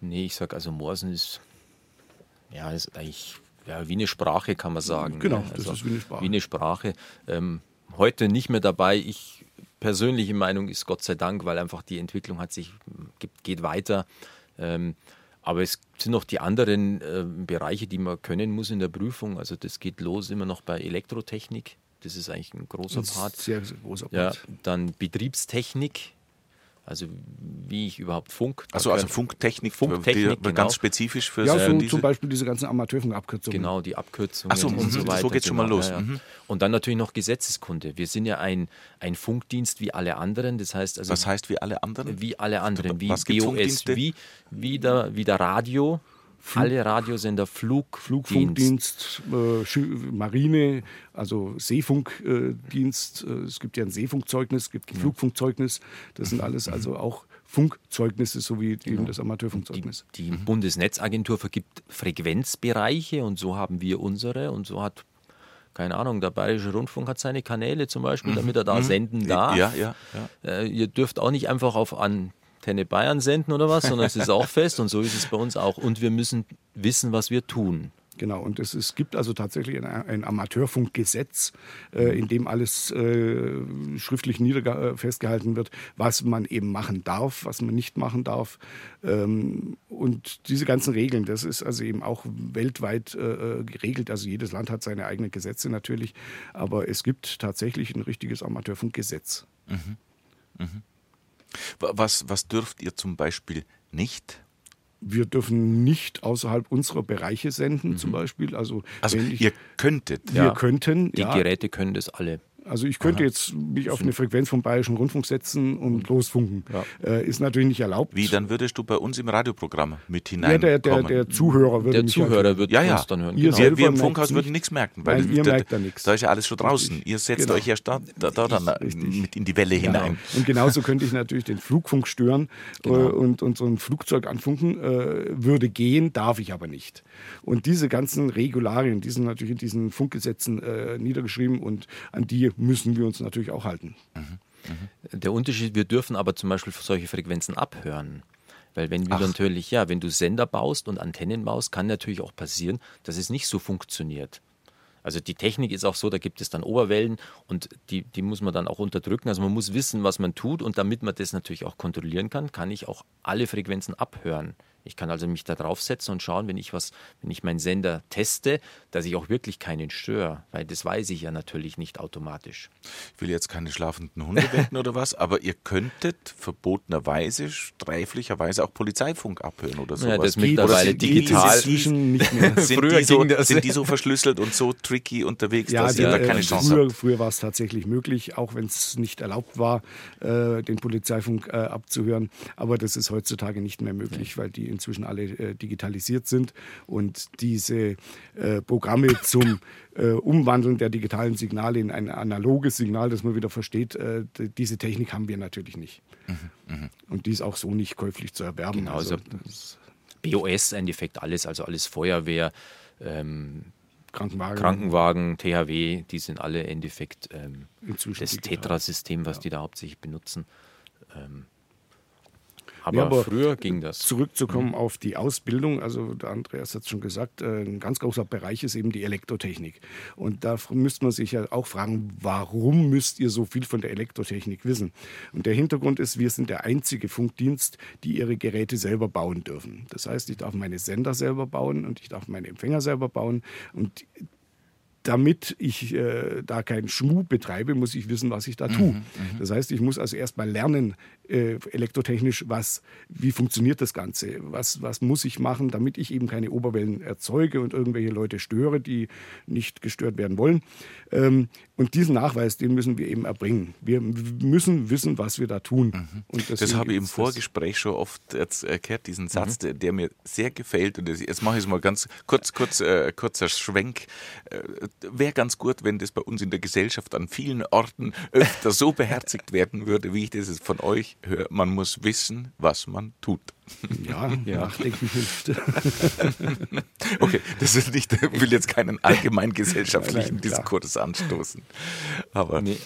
S4: Nee, ich sage also Morsen ist, ja, ist eigentlich ja, wie eine Sprache, kann man sagen.
S3: Genau,
S4: ne?
S3: also
S4: das
S3: ist wie eine Sprache.
S4: Wie eine Sprache. Ähm, heute nicht mehr dabei. Ich persönliche Meinung ist Gott sei Dank, weil einfach die Entwicklung hat sich, geht weiter. Ähm, aber es sind noch die anderen äh, Bereiche, die man können muss in der Prüfung. Also das geht los immer noch bei Elektrotechnik. Das ist eigentlich ein großer Part.
S3: Sehr, sehr großer
S4: Part. Ja, dann Betriebstechnik also wie ich überhaupt Funk.
S2: Also, also Funktechnik,
S4: Funktechnik
S2: die, genau. ganz spezifisch für
S3: Ja, so diese zum Beispiel diese ganzen Amateurfunkabkürzungen.
S4: Genau, die Abkürzungen
S2: so, und so weiter. So geht schon mal genau, los. Ja, ja.
S4: Mhm. Und dann natürlich noch Gesetzeskunde. Wir sind ja ein, ein Funkdienst wie alle anderen. Das heißt also.
S2: Was heißt wie alle anderen?
S4: Wie alle anderen. Wie Was BOS, wie, wie, der, wie der Radio. Flug, alle Radiosender, Flug,
S3: Flugfunkdienst, äh, Marine, also Seefunkdienst. Äh, es gibt ja ein Seefunkzeugnis, es gibt ein ja. Flugfunkzeugnis. Das sind alles also auch Funkzeugnisse, so wie genau. eben das Amateurfunkzeugnis.
S4: Die, die. Bundesnetzagentur vergibt Frequenzbereiche und so haben wir unsere und so hat keine Ahnung, der Bayerische Rundfunk hat seine Kanäle zum Beispiel, mhm. damit er da mhm. senden darf.
S2: Ja, ja,
S4: ja. Äh, ihr dürft auch nicht einfach auf an Antenne Bayern senden oder was, sondern es ist auch fest und so ist es bei uns auch. Und wir müssen wissen, was wir tun.
S3: Genau, und es, es gibt also tatsächlich ein, ein Amateurfunkgesetz, äh, in dem alles äh, schriftlich nieder äh, festgehalten wird, was man eben machen darf, was man nicht machen darf. Ähm, und diese ganzen Regeln, das ist also eben auch weltweit äh, äh, geregelt. Also jedes Land hat seine eigenen Gesetze natürlich, aber es gibt tatsächlich ein richtiges Amateurfunkgesetz. Mhm.
S2: Mhm. Was, was dürft ihr zum Beispiel nicht?
S3: wir dürfen nicht außerhalb unserer Bereiche senden, mhm. zum Beispiel. Also,
S2: also ich, ihr könntet.
S3: Wir ja. könnten.
S4: Die ja. Geräte können das alle.
S3: Also ich könnte Aha. jetzt mich auf eine Frequenz vom Bayerischen Rundfunk setzen und mhm. losfunken. Ja. Äh, ist natürlich nicht erlaubt.
S2: Wie, dann würdest du bei uns im Radioprogramm mit hinein? Ja,
S3: der, der, der Zuhörer würde
S4: Der Zuhörer halt, wird
S2: ja, ja. uns
S4: dann hören.
S2: Ihr genau. Wir, wir im Funkhaus würden nichts merken, weil
S3: Nein, ihr
S2: da,
S3: merkt da nichts.
S2: Da ist ja alles schon draußen. Richtig. Ihr setzt genau. euch ja da, da, da dann Richtig. mit in die Welle genau. hinein.
S3: Und genauso könnte ich natürlich den Flugfunk stören genau. äh, und, und so ein Flugzeug anfunken. Äh, würde gehen, darf ich aber nicht. Und diese ganzen Regularien, die sind natürlich in diesen Funkgesetzen äh, niedergeschrieben und an die müssen wir uns natürlich auch halten. Mhm.
S4: Mhm. Der Unterschied, wir dürfen aber zum Beispiel solche Frequenzen abhören. Weil wenn Ach. natürlich, ja, wenn du Sender baust und Antennen baust, kann natürlich auch passieren, dass es nicht so funktioniert. Also die Technik ist auch so, da gibt es dann Oberwellen und die, die muss man dann auch unterdrücken. Also man muss wissen, was man tut und damit man das natürlich auch kontrollieren kann, kann ich auch alle Frequenzen abhören. Ich kann also mich da draufsetzen und schauen, wenn ich was, wenn ich meinen Sender teste, dass ich auch wirklich keinen störe, weil das weiß ich ja natürlich nicht automatisch.
S2: Ich will jetzt keine schlafenden Hunde wecken oder was, aber ihr könntet verbotenerweise, sträflicherweise auch Polizeifunk abhören oder sowas.
S4: Ja, das mittlerweile digital.
S2: Sind, die (laughs) so, sind die so verschlüsselt und so tricky unterwegs,
S3: ja, dass ihr da keine äh, Chance früher, habt? Früher war es tatsächlich möglich, auch wenn es nicht erlaubt war, äh, den Polizeifunk äh, abzuhören. Aber das ist heutzutage nicht mehr möglich, ja. weil die inzwischen alle äh, digitalisiert sind. Und diese äh, Programme (laughs) zum äh, Umwandeln der digitalen Signale in ein analoges Signal, das man wieder versteht, äh, diese Technik haben wir natürlich nicht. Mhm, mh. Und die ist auch so nicht käuflich zu erwerben.
S4: Genau, also, also BOS, im Endeffekt alles, also alles Feuerwehr. Ähm,
S3: Krankenwagen.
S4: Krankenwagen, THW, die sind alle im Endeffekt ähm, das Tetra-System, was ja. die da hauptsächlich benutzen. Ähm, aber, ja, aber früher ging das.
S3: Zurückzukommen mhm. auf die Ausbildung, also der Andreas hat es schon gesagt, äh, ein ganz großer Bereich ist eben die Elektrotechnik. Und da müsste man sich ja auch fragen, warum müsst ihr so viel von der Elektrotechnik wissen? Und der Hintergrund ist, wir sind der einzige Funkdienst, die ihre Geräte selber bauen dürfen. Das heißt, ich darf meine Sender selber bauen und ich darf meine Empfänger selber bauen. Und damit ich äh, da keinen Schmuh betreibe, muss ich wissen, was ich da tue. Mhm, mhm. das heißt, ich muss also erstmal lernen, äh, elektrotechnisch, was, wie funktioniert das Ganze, was, was muss ich machen, damit ich eben keine Oberwellen erzeuge und irgendwelche Leute störe, die nicht gestört werden wollen. Ähm, und diesen Nachweis, den müssen wir eben erbringen. Wir müssen wissen, was wir da tun.
S2: Mhm. das habe ich im Vorgespräch schon oft erklärt, diesen Satz, mhm. der, der, mir sehr gefällt. Und jetzt mache ich es mal ganz kurz, kurz, äh, kurzer Schwenk. Äh, Wäre ganz gut, wenn das bei uns in der Gesellschaft an vielen Orten öfter so beherzigt werden würde, wie ich das von euch. Man muss wissen, was man tut.
S3: Ja, (laughs) ja. nachdenken hilft. (laughs)
S2: okay, das ist nicht, ich will jetzt keinen allgemein gesellschaftlichen (laughs) Nein, Diskurs anstoßen. Aber
S3: nee.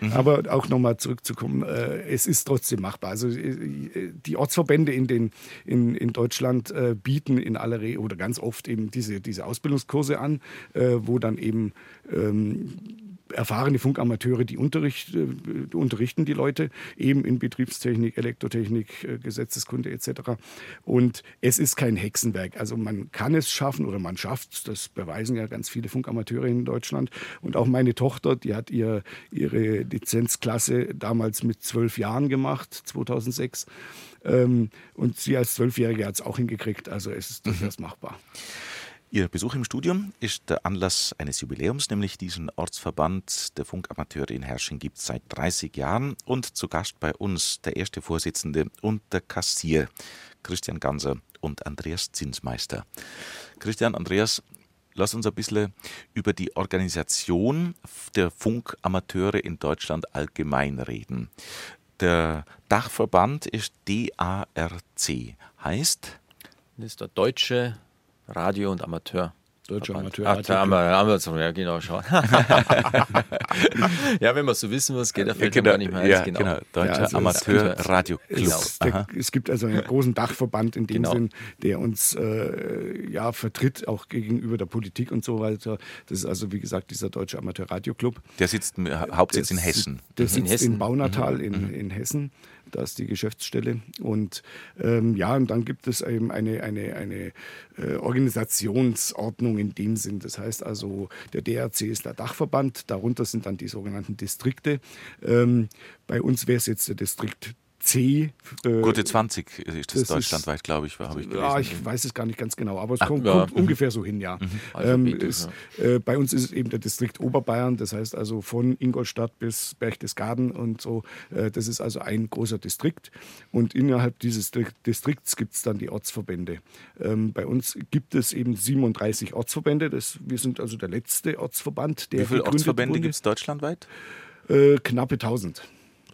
S3: Mhm. Aber auch nochmal zurückzukommen, äh, es ist trotzdem machbar. Also äh, die Ortsverbände in, den, in, in Deutschland äh, bieten in aller Regel oder ganz oft eben diese, diese Ausbildungskurse an, äh, wo dann eben ähm, erfahrene Funkamateure, die Unterricht, äh, unterrichten die Leute eben in Betriebstechnik, Elektrotechnik, äh, Gesetzeskunde etc. Und es ist kein Hexenwerk. Also man kann es schaffen oder man schafft es. Das beweisen ja ganz viele Funkamateure in Deutschland. Und auch meine Tochter, die hat ihr, ihre Lizenzklasse damals mit zwölf Jahren gemacht, 2006. Ähm, und sie als Zwölfjährige hat es auch hingekriegt. Also es ist durchaus mhm. machbar.
S2: Ihr Besuch im Studium ist der Anlass eines Jubiläums, nämlich diesen Ortsverband der Funkamateure in Hersching gibt es seit 30 Jahren und zu Gast bei uns der erste Vorsitzende und der Kassier, Christian Ganser und Andreas Zinsmeister. Christian, Andreas, lass uns ein bisschen über die Organisation der Funkamateure in Deutschland allgemein reden. Der Dachverband ist DARC, heißt?
S4: Das ist der Deutsche Radio- und Amateurfunkverband.
S3: Deutscher
S4: Amateur. Ach, da haben wir, haben wir so, ja genau, schauen. (laughs) ja, wenn man so wissen muss, geht der fällt genau, gar nicht mehr
S2: ja, genau. genau. Deutscher ja, also Amateur-Radio
S3: Club. Genau. Es, gibt also einen großen Dachverband in dem genau. Sinn, der uns äh, ja vertritt, auch gegenüber der Politik und so weiter. Das ist also, wie gesagt, dieser Deutsche Amateur-Radio Club.
S2: Der sitzt Hauptsitz in Hessen.
S3: Der sitzt in, Hessen. in Baunatal mhm. in, in Hessen. Da ist die Geschäftsstelle. Und ähm, ja, und dann gibt es eben eine, eine, eine äh, Organisationsordnung in dem Sinn. Das heißt also, der DRC ist der Dachverband, darunter sind dann die sogenannten Distrikte. Ähm, bei uns wäre es jetzt der Distrikt C.
S2: Äh, Gute 20 ist das, das deutschlandweit, glaube ich, habe ich gelesen.
S3: Ja, ich weiß es gar nicht ganz genau, aber es kommt, ja. kommt ungefähr so hin, ja. Mhm. Ähm, ist, äh, bei uns ist es eben der Distrikt Oberbayern, das heißt also von Ingolstadt bis Berchtesgaden und so. Äh, das ist also ein großer Distrikt und innerhalb dieses Distrikts gibt es dann die Ortsverbände. Ähm, bei uns gibt es eben 37 Ortsverbände. Das, wir sind also der letzte Ortsverband,
S2: der Wie viele Ortsverbände gibt es deutschlandweit?
S3: Äh, knappe 1000.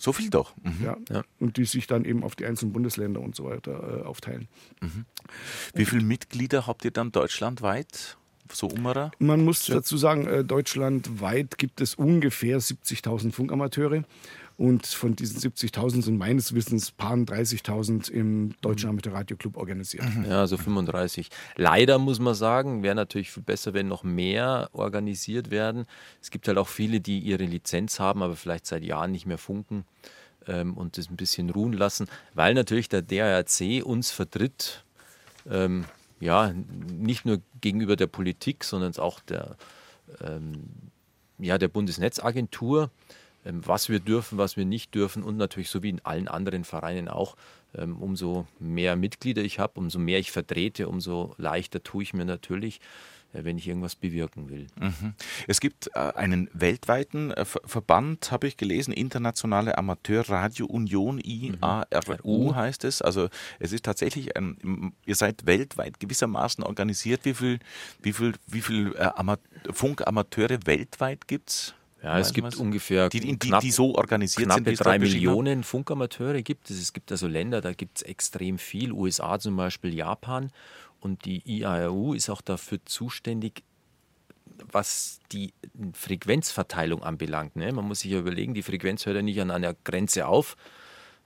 S2: So viel doch.
S3: Mhm. Ja. ja. Und die sich dann eben auf die einzelnen Bundesländer und so weiter äh, aufteilen.
S2: Mhm. Wie viele Mitglieder habt ihr dann deutschlandweit? So Ummerer?
S3: Man muss dazu sagen, äh, deutschlandweit gibt es ungefähr 70.000 Funkamateure. Und von diesen 70.000 sind meines Wissens paar 30.000 im Deutschen Club organisiert.
S4: Mhm. Ja, also 35. Leider muss man sagen, wäre natürlich viel besser, wenn noch mehr organisiert werden. Es gibt halt auch viele, die ihre Lizenz haben, aber vielleicht seit Jahren nicht mehr funken ähm, und das ein bisschen ruhen lassen, weil natürlich der DARC uns vertritt. Ähm, ja, nicht nur gegenüber der Politik, sondern auch der, ähm, ja, der Bundesnetzagentur. Ähm, was wir dürfen, was wir nicht dürfen und natürlich so wie in allen anderen Vereinen auch, ähm, umso mehr Mitglieder ich habe, umso mehr ich vertrete, umso leichter tue ich mir natürlich äh, wenn ich irgendwas bewirken will.
S2: Mhm. Es gibt äh, einen weltweiten äh, Verband, habe ich gelesen, Internationale Amateurradio Union, IARU mhm. heißt es. Also es ist tatsächlich, ein, ihr seid weltweit gewissermaßen organisiert. Wie viel, wie viel, wie viel äh, Funkamateure weltweit gibt es?
S4: Ja, es gibt ungefähr
S2: die, die, knapp, die, so organisiert
S4: knappe sind, drei Millionen Funkamateure gibt es. Es gibt also Länder, da gibt es extrem viel. USA zum Beispiel, Japan. Und die IARU ist auch dafür zuständig, was die Frequenzverteilung anbelangt. Ne? Man muss sich ja überlegen, die Frequenz hört ja nicht an einer Grenze auf.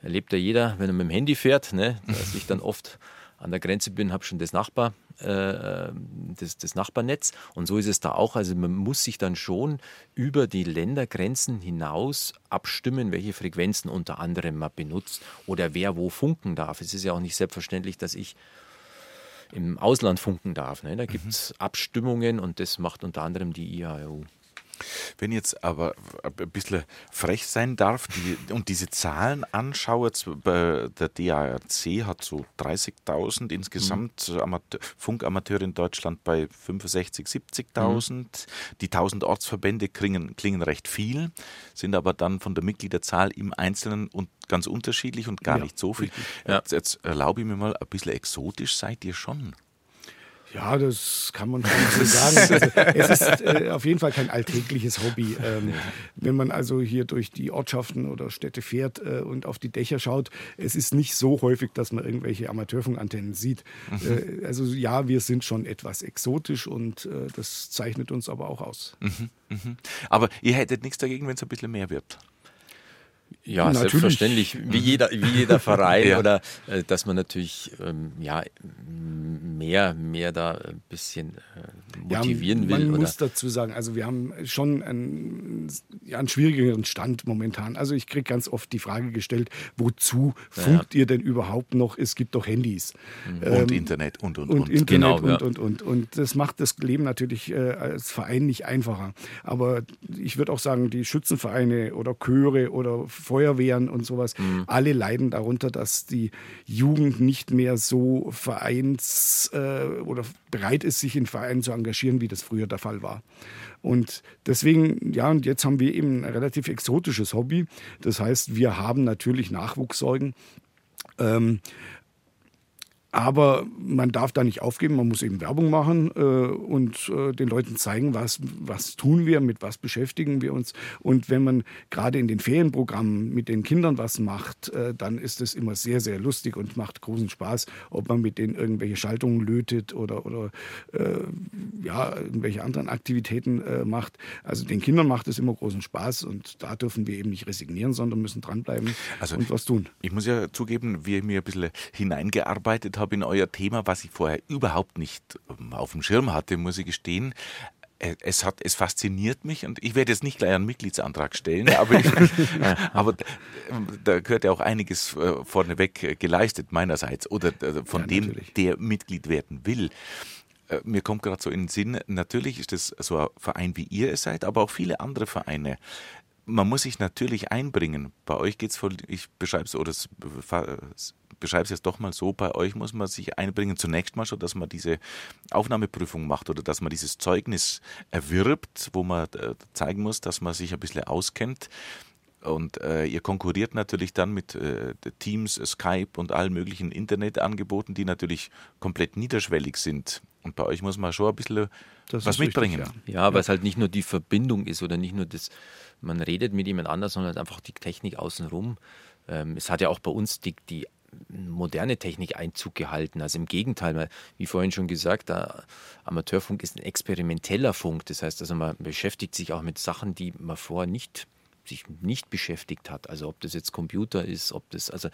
S4: Erlebt ja jeder, wenn er mit dem Handy fährt, ne? dass ich dann oft an der Grenze bin, habe schon das Nachbar, äh, das, das Nachbarnetz. Und so ist es da auch. Also man muss sich dann schon über die Ländergrenzen hinaus abstimmen, welche Frequenzen unter anderem man benutzt oder wer wo funken darf. Es ist ja auch nicht selbstverständlich, dass ich im Ausland funken darf. Ne? Da gibt es mhm. Abstimmungen und das macht unter anderem die IAU.
S2: Wenn jetzt aber ein bisschen frech sein darf die, und diese Zahlen anschaue, der DARC hat so 30.000 insgesamt, mhm. Amateur, Funkamateure in Deutschland bei 65.000, 70.000. Mhm. Die 1000 Ortsverbände klingen, klingen recht viel, sind aber dann von der Mitgliederzahl im Einzelnen und ganz unterschiedlich und gar ja, nicht so viel. Ja. Jetzt, jetzt erlaube ich mir mal, ein bisschen exotisch seid ihr schon.
S3: Ja, das kann man schon so sagen. (laughs) es ist äh, auf jeden Fall kein alltägliches Hobby. Ähm, wenn man also hier durch die Ortschaften oder Städte fährt äh, und auf die Dächer schaut, es ist nicht so häufig, dass man irgendwelche Amateurfunkantennen sieht. Mhm. Äh, also ja, wir sind schon etwas exotisch und äh, das zeichnet uns aber auch aus.
S2: Mhm, mh. Aber ihr hättet nichts dagegen, wenn es ein bisschen mehr wird.
S4: Ja, natürlich. selbstverständlich, wie jeder, wie jeder Verein (laughs) ja. oder äh, dass man natürlich ähm, ja, mehr, mehr da ein bisschen äh, motivieren
S3: ja,
S4: man will.
S3: Man muss dazu sagen, also wir haben schon einen, ja, einen schwierigeren Stand momentan. Also ich kriege ganz oft die Frage gestellt, wozu funkt ihr denn überhaupt noch? Es gibt doch Handys.
S2: Mhm. Ähm, und Internet und, und,
S3: und. Und Internet genau, und, und, und, und. Das macht das Leben natürlich äh, als Verein nicht einfacher. Aber ich würde auch sagen, die Schützenvereine oder Chöre oder Feuerwehren und sowas, mhm. alle leiden darunter, dass die Jugend nicht mehr so vereins äh, oder bereit ist, sich in Vereinen zu engagieren, wie das früher der Fall war. Und deswegen, ja, und jetzt haben wir eben ein relativ exotisches Hobby. Das heißt, wir haben natürlich Nachwuchssorgen. Ähm, aber man darf da nicht aufgeben, man muss eben Werbung machen äh, und äh, den Leuten zeigen, was, was tun wir, mit was beschäftigen wir uns. Und wenn man gerade in den Ferienprogrammen mit den Kindern was macht, äh, dann ist es immer sehr, sehr lustig und macht großen Spaß, ob man mit denen irgendwelche Schaltungen lötet oder, oder äh, ja, irgendwelche anderen Aktivitäten äh, macht. Also den Kindern macht es immer großen Spaß und da dürfen wir eben nicht resignieren, sondern müssen dranbleiben also und was tun.
S2: Ich muss ja zugeben, wie ich mir ein bisschen hineingearbeitet habe, habe in euer Thema, was ich vorher überhaupt nicht ähm, auf dem Schirm hatte, muss ich gestehen. Äh, es, hat, es fasziniert mich und ich werde jetzt nicht gleich einen Mitgliedsantrag stellen, aber, ich, (laughs) (laughs) aber da gehört ja auch einiges äh, vorneweg äh, geleistet meinerseits oder von ja, dem, der Mitglied werden will mir kommt gerade so in den Sinn, natürlich ist es so ein Verein, wie ihr es seid, aber auch viele andere Vereine. Man muss sich natürlich einbringen. Bei euch geht es voll, ich beschreibe es oder beschreibe es jetzt doch mal so, bei euch muss man sich einbringen, zunächst mal schon, dass man diese Aufnahmeprüfung macht oder dass man dieses Zeugnis erwirbt, wo man äh, zeigen muss, dass man sich ein bisschen auskennt. Und äh, ihr konkurriert natürlich dann mit äh, Teams, Skype und allen möglichen Internetangeboten, die natürlich komplett niederschwellig sind. Und bei euch muss man schon ein bisschen das was mitbringen.
S4: Richtig, ja. ja, weil es halt nicht nur die Verbindung ist oder nicht nur das, man redet mit jemand anders, sondern halt einfach die Technik außenrum. Ähm, es hat ja auch bei uns die, die moderne Technik Einzug gehalten. Also im Gegenteil, wie vorhin schon gesagt, der Amateurfunk ist ein experimenteller Funk. Das heißt, also man beschäftigt sich auch mit Sachen, die man vorher nicht sich nicht beschäftigt hat. Also ob das jetzt Computer ist, ob das, also,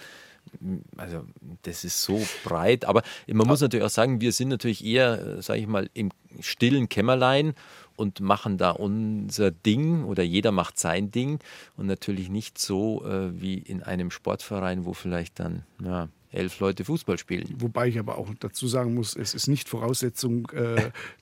S4: also das ist so breit. Aber man muss natürlich auch sagen, wir sind natürlich eher, sage ich mal, im stillen Kämmerlein und machen da unser Ding oder jeder macht sein Ding und natürlich nicht so äh, wie in einem Sportverein, wo vielleicht dann ja, elf Leute Fußball spielen.
S3: Wobei ich aber auch dazu sagen muss, es ist nicht Voraussetzung, äh, (laughs)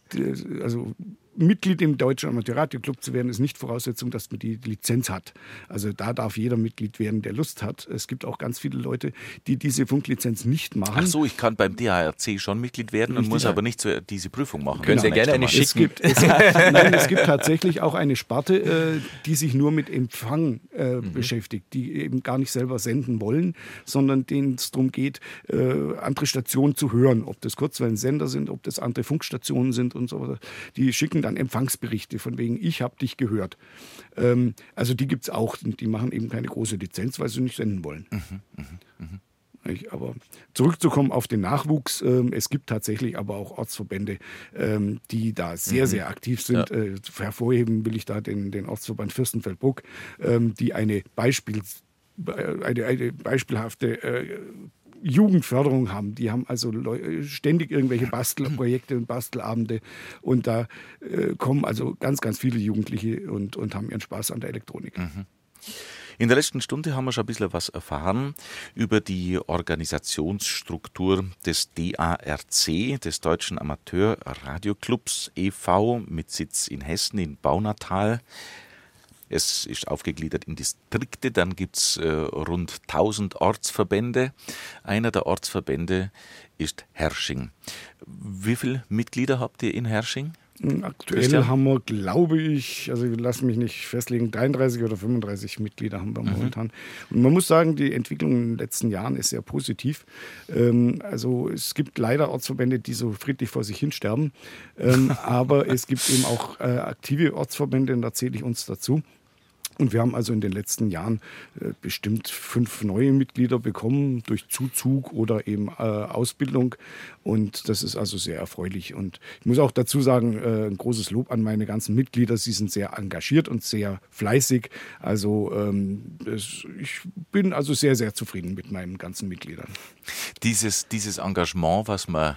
S3: also Mitglied im Deutschen Amateurradioclub zu werden, ist nicht Voraussetzung, dass man die Lizenz hat. Also da darf jeder Mitglied werden, der Lust hat. Es gibt auch ganz viele Leute, die diese Funklizenz nicht machen.
S2: Ach so, ich kann beim DHRC schon Mitglied werden und muss aber nicht so diese Prüfung machen.
S4: Können Sie gerne eine schicken.
S3: Es gibt, (laughs) es nein, es gibt tatsächlich auch eine Sparte, äh, die sich nur mit Empfang äh, mhm. beschäftigt, die eben gar nicht selber senden wollen, sondern denen es darum geht, äh, andere Stationen zu hören. Ob das Kurzwellensender sind, ob das andere Funkstationen sind und so. Die schicken dann Empfangsberichte von wegen, ich habe dich gehört. Ähm, also die gibt es auch. Die machen eben keine große Lizenz, weil sie nicht senden wollen. Mhm, mh, mh. Aber zurückzukommen auf den Nachwuchs, ähm, es gibt tatsächlich aber auch Ortsverbände, ähm, die da sehr, mhm. sehr aktiv sind. Ja. Äh, hervorheben will ich da den, den Ortsverband Fürstenfeldbruck, ähm, die eine, Beispiel, äh, eine, eine beispielhafte äh, Jugendförderung haben. Die haben also ständig irgendwelche Bastelprojekte und Bastelabende und da äh, kommen also ganz, ganz viele Jugendliche und, und haben ihren Spaß an der Elektronik. Mhm.
S2: In der letzten Stunde haben wir schon ein bisschen was erfahren über die Organisationsstruktur des DARC, des Deutschen Amateur-Radioclubs e.V. mit Sitz in Hessen in Baunatal. Es ist aufgegliedert in Distrikte, dann gibt es äh, rund 1000 Ortsverbände. Einer der Ortsverbände ist Hersching. Wie viele Mitglieder habt ihr in Hersching?
S3: Aktuell Christian? haben wir, glaube ich, also lass mich nicht festlegen, 33 oder 35 Mitglieder haben wir mhm. momentan. Und man muss sagen, die Entwicklung in den letzten Jahren ist sehr positiv. Ähm, also es gibt leider Ortsverbände, die so friedlich vor sich hin sterben. Ähm, (laughs) aber es gibt eben auch äh, aktive Ortsverbände, und da zähle ich uns dazu. Und wir haben also in den letzten Jahren äh, bestimmt fünf neue Mitglieder bekommen durch Zuzug oder eben äh, Ausbildung. Und das ist also sehr erfreulich. Und ich muss auch dazu sagen, äh, ein großes Lob an meine ganzen Mitglieder. Sie sind sehr engagiert und sehr fleißig. Also ähm, ich bin also sehr, sehr zufrieden mit meinen ganzen Mitgliedern.
S2: Dieses, dieses Engagement, was man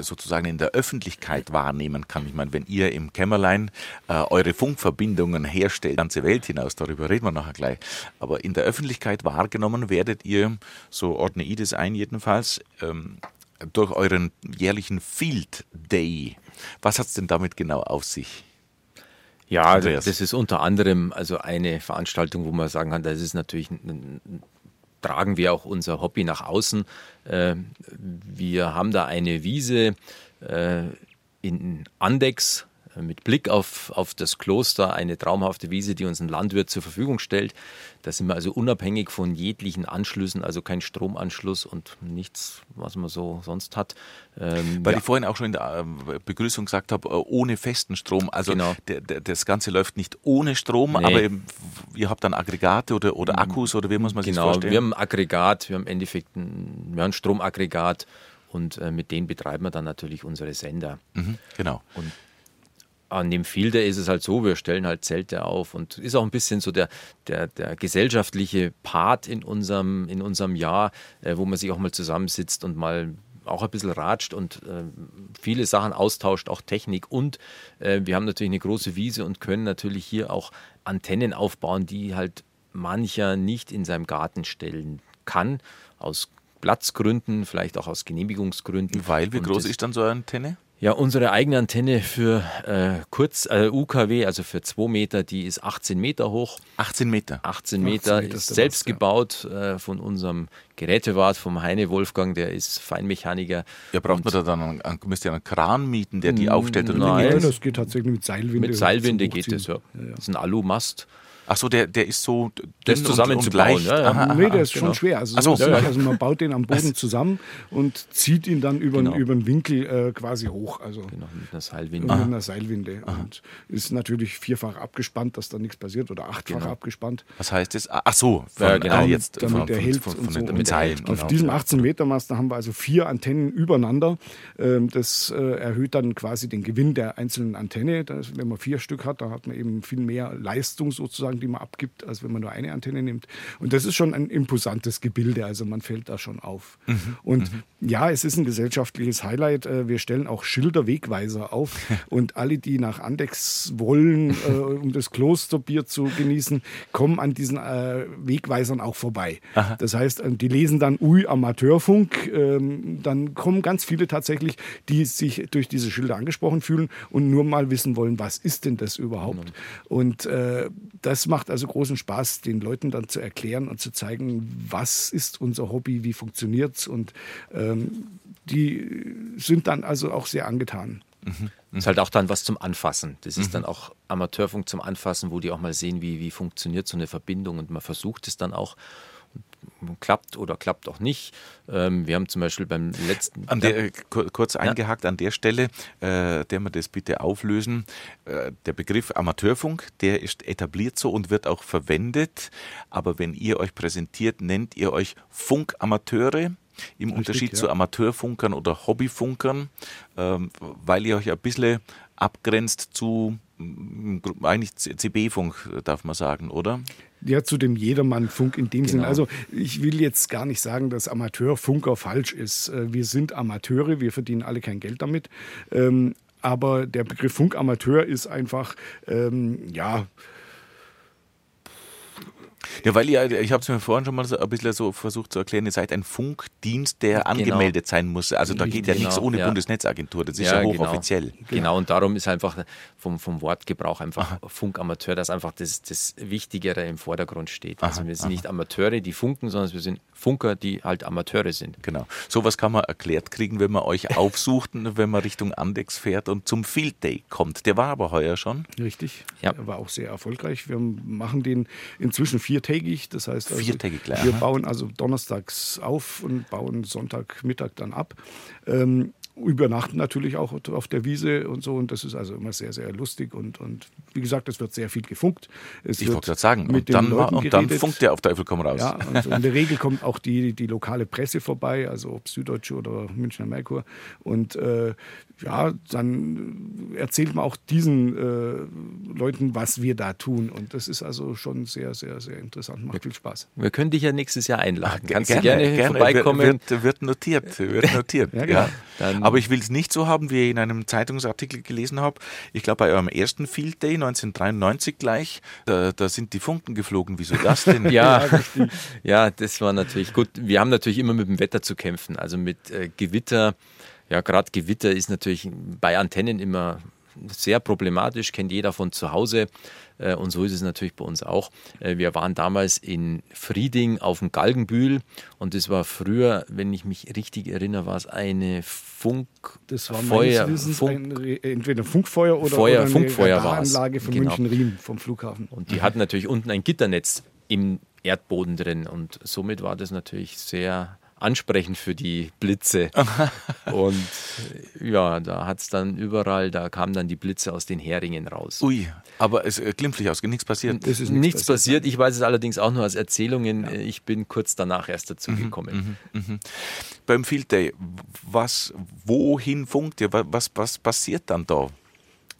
S2: sozusagen in der Öffentlichkeit wahrnehmen kann. Ich meine, wenn ihr im Kämmerlein äh, eure Funkverbindungen herstellt, ganze Welt hinaus, darüber reden wir nachher gleich, aber in der Öffentlichkeit wahrgenommen werdet ihr, so ordne ich das ein jedenfalls, ähm, durch euren jährlichen Field Day. Was hat es denn damit genau auf sich?
S4: Ja, Andreas. das ist unter anderem also eine Veranstaltung, wo man sagen kann, das ist natürlich ein, tragen wir auch unser Hobby nach außen. Äh, wir haben da eine Wiese äh, in Andex, mit Blick auf, auf das Kloster eine traumhafte Wiese, die uns ein Landwirt zur Verfügung stellt. Da sind wir also unabhängig von jeglichen Anschlüssen, also kein Stromanschluss und nichts, was man so sonst hat.
S2: Ähm, Weil ja. ich vorhin auch schon in der äh, Begrüßung gesagt habe, äh, ohne festen Strom. Also genau. der, der, das Ganze läuft nicht ohne Strom, nee. aber ihr habt dann Aggregate oder, oder Akkus oder wie muss man
S4: genau,
S2: sich vorstellen?
S4: Genau, wir haben ein Aggregat, wir haben im Endeffekt ein, wir haben ein Stromaggregat und äh, mit denen betreiben wir dann natürlich unsere Sender.
S2: Mhm, genau.
S4: Und an dem Fielder ist es halt so, wir stellen halt Zelte auf und ist auch ein bisschen so der, der, der gesellschaftliche Part in unserem, in unserem Jahr, äh, wo man sich auch mal zusammensitzt und mal auch ein bisschen ratscht und äh, viele Sachen austauscht, auch Technik. Und äh, wir haben natürlich eine große Wiese und können natürlich hier auch Antennen aufbauen, die halt mancher nicht in seinem Garten stellen kann, aus Platzgründen, vielleicht auch aus Genehmigungsgründen.
S2: Weil, wie groß ist dann so eine Antenne?
S4: Ja, unsere eigene Antenne für äh, Kurz, äh, UKW, also für 2 Meter, die ist 18 Meter hoch.
S2: 18 Meter?
S4: 18 Meter, 18 Meter ist selbst was, gebaut äh, von unserem Gerätewart, vom Heine Wolfgang, der ist Feinmechaniker.
S2: Ja, braucht man da dann, einen, müsst ihr einen Kran mieten, der die aufstellt?
S3: Oder Nein, das geht tatsächlich mit Seilwinde.
S4: Mit Seilwinde geht es, ja. ja, ja. Das ist ein Alumast.
S2: Ach so, der, der ist so
S4: der ist zusammenzubauen.
S3: Ja, ja. Aha, nee, der ist genau. schon schwer. Also, so, ja, also, man baut den am Boden zusammen und zieht ihn dann über, genau. über den Winkel äh, quasi hoch. Also
S4: genau, mit einer Seilwinde.
S3: Mit einer Seilwinde. Und ist natürlich vierfach abgespannt, dass da nichts passiert oder achtfach genau. abgespannt.
S2: Was heißt das? Ach so,
S3: von, ja, genau. Äh, jetzt damit von, der hält von, von, und so. Mit Seilen. Auf genau. diesem 18 Meter Master haben wir also vier Antennen übereinander. Ähm, das äh, erhöht dann quasi den Gewinn der einzelnen Antenne. Das, wenn man vier Stück hat, dann hat man eben viel mehr Leistung sozusagen, die man abgibt. Als wenn man nur eine Antenne nimmt. Und das ist schon ein imposantes Gebilde, also man fällt da schon auf. Mhm. Und mhm. ja, es ist ein gesellschaftliches Highlight. Äh, wir stellen auch Schilder, Wegweiser auf (laughs) und alle, die nach Andex wollen, äh, (laughs) um das Klosterbier zu genießen, kommen an diesen äh, Wegweisern auch vorbei. Aha. Das heißt, die lesen dann Ui Amateurfunk. Ähm, dann kommen ganz viele tatsächlich, die sich durch diese Schilder angesprochen fühlen und nur mal wissen wollen, was ist denn das überhaupt? Mhm. Und das macht also großen Spaß. Den Leuten dann zu erklären und zu zeigen, was ist unser Hobby, wie funktioniert es. Und ähm, die sind dann also auch sehr angetan.
S4: Mhm. Das ist halt auch dann was zum Anfassen. Das ist mhm. dann auch Amateurfunk zum Anfassen, wo die auch mal sehen, wie, wie funktioniert so eine Verbindung und man versucht es dann auch klappt oder klappt auch nicht. Ähm, wir haben zum Beispiel beim letzten.
S2: An der, kurz ja. eingehakt an der Stelle, äh, der wir das bitte auflösen. Äh, der Begriff Amateurfunk, der ist etabliert so und wird auch verwendet. Aber wenn ihr euch präsentiert, nennt ihr euch Funkamateure. Im Richtig, Unterschied ja. zu Amateurfunkern oder Hobbyfunkern, ähm, weil ihr euch ein bisschen abgrenzt zu eigentlich CB-Funk, darf man sagen, oder?
S3: Ja, zu dem Jedermann-Funk in dem genau. Sinn. Also ich will jetzt gar nicht sagen, dass Amateurfunker falsch ist. Äh, wir sind Amateure, wir verdienen alle kein Geld damit. Ähm, aber der Begriff Funkamateur ist einfach, ähm, ja,
S2: ja, weil ihr, ich habe es mir vorhin schon mal so ein bisschen so versucht zu erklären, ihr seid ein Funkdienst, der genau. angemeldet sein muss. Also da geht ja genau, nichts ohne ja. Bundesnetzagentur, das ist ja, ja genau. hochoffiziell.
S4: Genau. genau. und darum ist einfach vom, vom Wortgebrauch einfach aha. Funkamateur, dass einfach das, das Wichtigere im Vordergrund steht. Also aha, wir sind aha. nicht Amateure, die funken, sondern wir sind Funker, die halt Amateure sind.
S2: Genau. Sowas kann man erklärt kriegen, wenn man euch (laughs) aufsucht, wenn man Richtung Andex fährt und zum Field Day kommt. Der war aber heuer schon.
S3: Richtig. Ja. Der war auch sehr erfolgreich. Wir machen den inzwischen viertägig. Das heißt, also,
S2: viertägig, klar.
S3: wir bauen also donnerstags auf und bauen Sonntagmittag dann ab. Ähm, übernachten natürlich auch auf der Wiese und so. Und das ist also immer sehr, sehr lustig. Und, und wie gesagt, es wird sehr viel gefunkt. Es
S2: ich wollte gerade sagen, mit und, dann, und dann funkt der auf Teufel komm raus.
S3: Ja, also in der Regel kommt auch die, die lokale Presse vorbei, also ob Süddeutsche oder Münchner Merkur. Und äh, ja, dann erzählt man auch diesen äh, Leuten, was wir da tun. Und das ist also schon sehr, sehr, sehr interessant. Macht viel Spaß.
S4: Wir können dich ja nächstes Jahr einladen. Ach, Kannst gerne, du gerne, gerne vorbeikommen?
S2: Wird, wird, notiert. Wird (laughs) notiert. ja, genau. ja. Aber ich will es nicht so haben, wie ich in einem Zeitungsartikel gelesen habe. Ich glaube, bei eurem ersten Field Day 1993 gleich, da, da sind die Funken geflogen. Wieso das denn? (laughs)
S4: ja, (laughs) ja, das war natürlich gut. Wir haben natürlich immer mit dem Wetter zu kämpfen. Also mit äh, Gewitter ja, gerade Gewitter ist natürlich bei Antennen immer sehr problematisch, kennt jeder von zu Hause. Äh, und so ist es natürlich bei uns auch. Äh, wir waren damals in Frieding auf dem Galgenbühl und das war früher, wenn ich mich richtig erinnere, war es eine Funk.
S3: Das war Feuer, Funk, ein, entweder Funkfeuer oder,
S4: Feuer,
S3: oder
S4: Funkfeuer
S3: Anlage von genau. München-Riem vom Flughafen.
S4: Und die hatten natürlich unten ein Gitternetz im Erdboden drin und somit war das natürlich sehr ansprechend für die Blitze. (laughs) und ja, da hat es dann überall, da kamen dann die Blitze aus den Heringen raus.
S2: Ui, aber es äh, glimpflich aus, nichts passiert.
S4: Es ist nichts, nichts passiert. Ich weiß es allerdings auch nur als Erzählungen. Ja. Ich bin kurz danach erst dazu mhm, gekommen.
S2: Mhm, mhm. Beim Field Day, was, wohin funkt ihr? Was, was passiert dann da?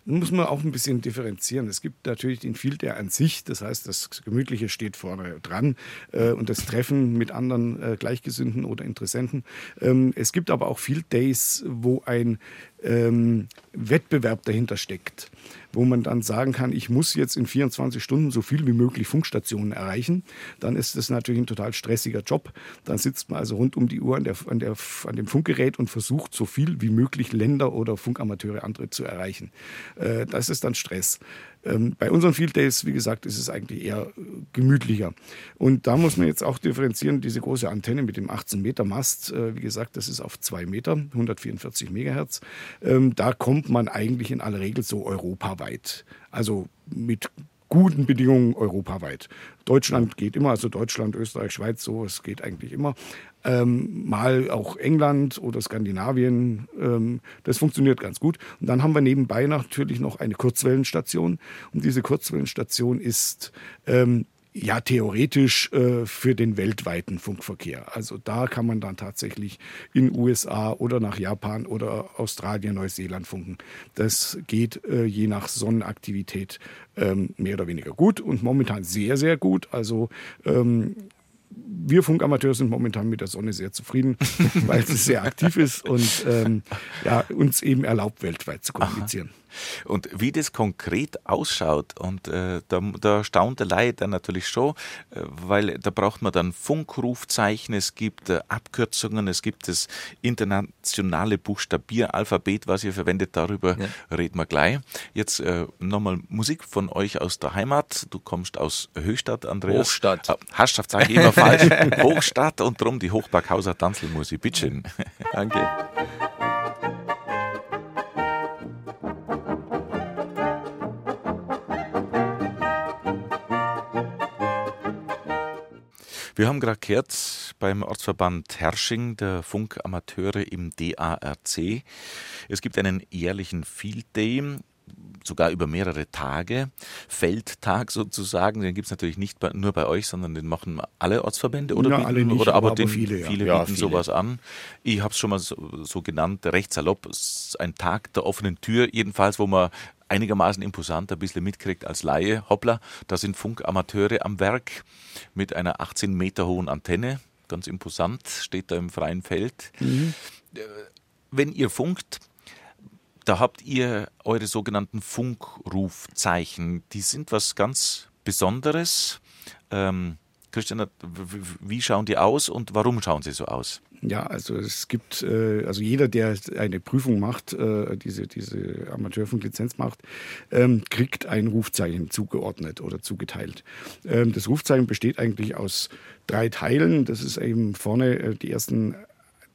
S3: Muss man auch ein bisschen differenzieren. Es gibt natürlich den Field Day an sich, das heißt, das Gemütliche steht vorne dran äh, und das Treffen mit anderen äh, Gleichgesinnten oder Interessenten. Ähm, es gibt aber auch Field Days, wo ein ähm, Wettbewerb dahinter steckt, wo man dann sagen kann, ich muss jetzt in 24 Stunden so viel wie möglich Funkstationen erreichen, dann ist das natürlich ein total stressiger Job. Dann sitzt man also rund um die Uhr an, der, an, der, an dem Funkgerät und versucht so viel wie möglich Länder oder Funkamateure andere zu erreichen. Äh, das ist dann Stress. Ähm, bei unseren Field Days, wie gesagt, ist es eigentlich eher gemütlicher. Und da muss man jetzt auch differenzieren, diese große Antenne mit dem 18 Meter Mast, äh, wie gesagt, das ist auf 2 Meter, 144 Megahertz. Ähm, da kommt man eigentlich in aller Regel so europaweit. Also mit guten Bedingungen europaweit. Deutschland geht immer, also Deutschland, Österreich, Schweiz, so, es geht eigentlich immer. Ähm, mal auch England oder Skandinavien, ähm, das funktioniert ganz gut. Und dann haben wir nebenbei natürlich noch eine Kurzwellenstation. Und diese Kurzwellenstation ist ähm, ja theoretisch äh, für den weltweiten Funkverkehr. Also da kann man dann tatsächlich in USA oder nach Japan oder Australien, Neuseeland funken. Das geht äh, je nach Sonnenaktivität ähm, mehr oder weniger gut und momentan sehr, sehr gut. Also ähm, wir Funkamateure sind momentan mit der Sonne sehr zufrieden, (laughs) weil sie sehr aktiv ist und ähm, ja, uns eben erlaubt, weltweit zu kommunizieren. Aha.
S2: Und wie das konkret ausschaut, und äh, da, da staunt der Laie dann natürlich schon, äh, weil da braucht man dann Funkrufzeichen, es gibt äh, Abkürzungen, es gibt das internationale Buchstabieralphabet, was ihr verwendet, darüber ja. reden wir gleich. Jetzt äh, nochmal Musik von euch aus der Heimat. Du kommst aus Höchstadt, Andreas.
S4: Hochstadt. Ah,
S2: Hasstadt sage ich immer falsch. (laughs) Hochstadt und drum die Hochberghauser Tanzelmusik. Bitte
S4: Danke.
S2: Wir haben gerade gehört beim Ortsverband Hersching der Funkamateure im DARC. Es gibt einen jährlichen Field Day sogar über mehrere Tage, Feldtag sozusagen. Den gibt es natürlich nicht bei, nur bei euch, sondern den machen alle Ortsverbände oder,
S3: ja,
S2: bieten,
S3: alle nicht,
S2: oder aber,
S3: aber
S2: den,
S3: viele, ja.
S2: viele
S3: ja,
S2: bieten viele. sowas an. Ich habe es schon mal so, so genannt, recht salopp, ein Tag der offenen Tür, jedenfalls, wo man einigermaßen imposant ein bisschen mitkriegt als Laie. Hoppla, da sind Funkamateure am Werk mit einer 18 Meter hohen Antenne. Ganz imposant, steht da im freien Feld. Mhm. Äh, wenn ihr funkt, da habt ihr eure sogenannten Funkrufzeichen. Die sind was ganz Besonderes. Ähm, Christian, wie schauen die aus und warum schauen sie so aus?
S3: Ja, also es gibt, äh, also jeder, der eine Prüfung macht, äh, diese, diese Amateurfunklizenz macht, ähm, kriegt ein Rufzeichen zugeordnet oder zugeteilt. Ähm, das Rufzeichen besteht eigentlich aus drei Teilen. Das ist eben vorne äh, die ersten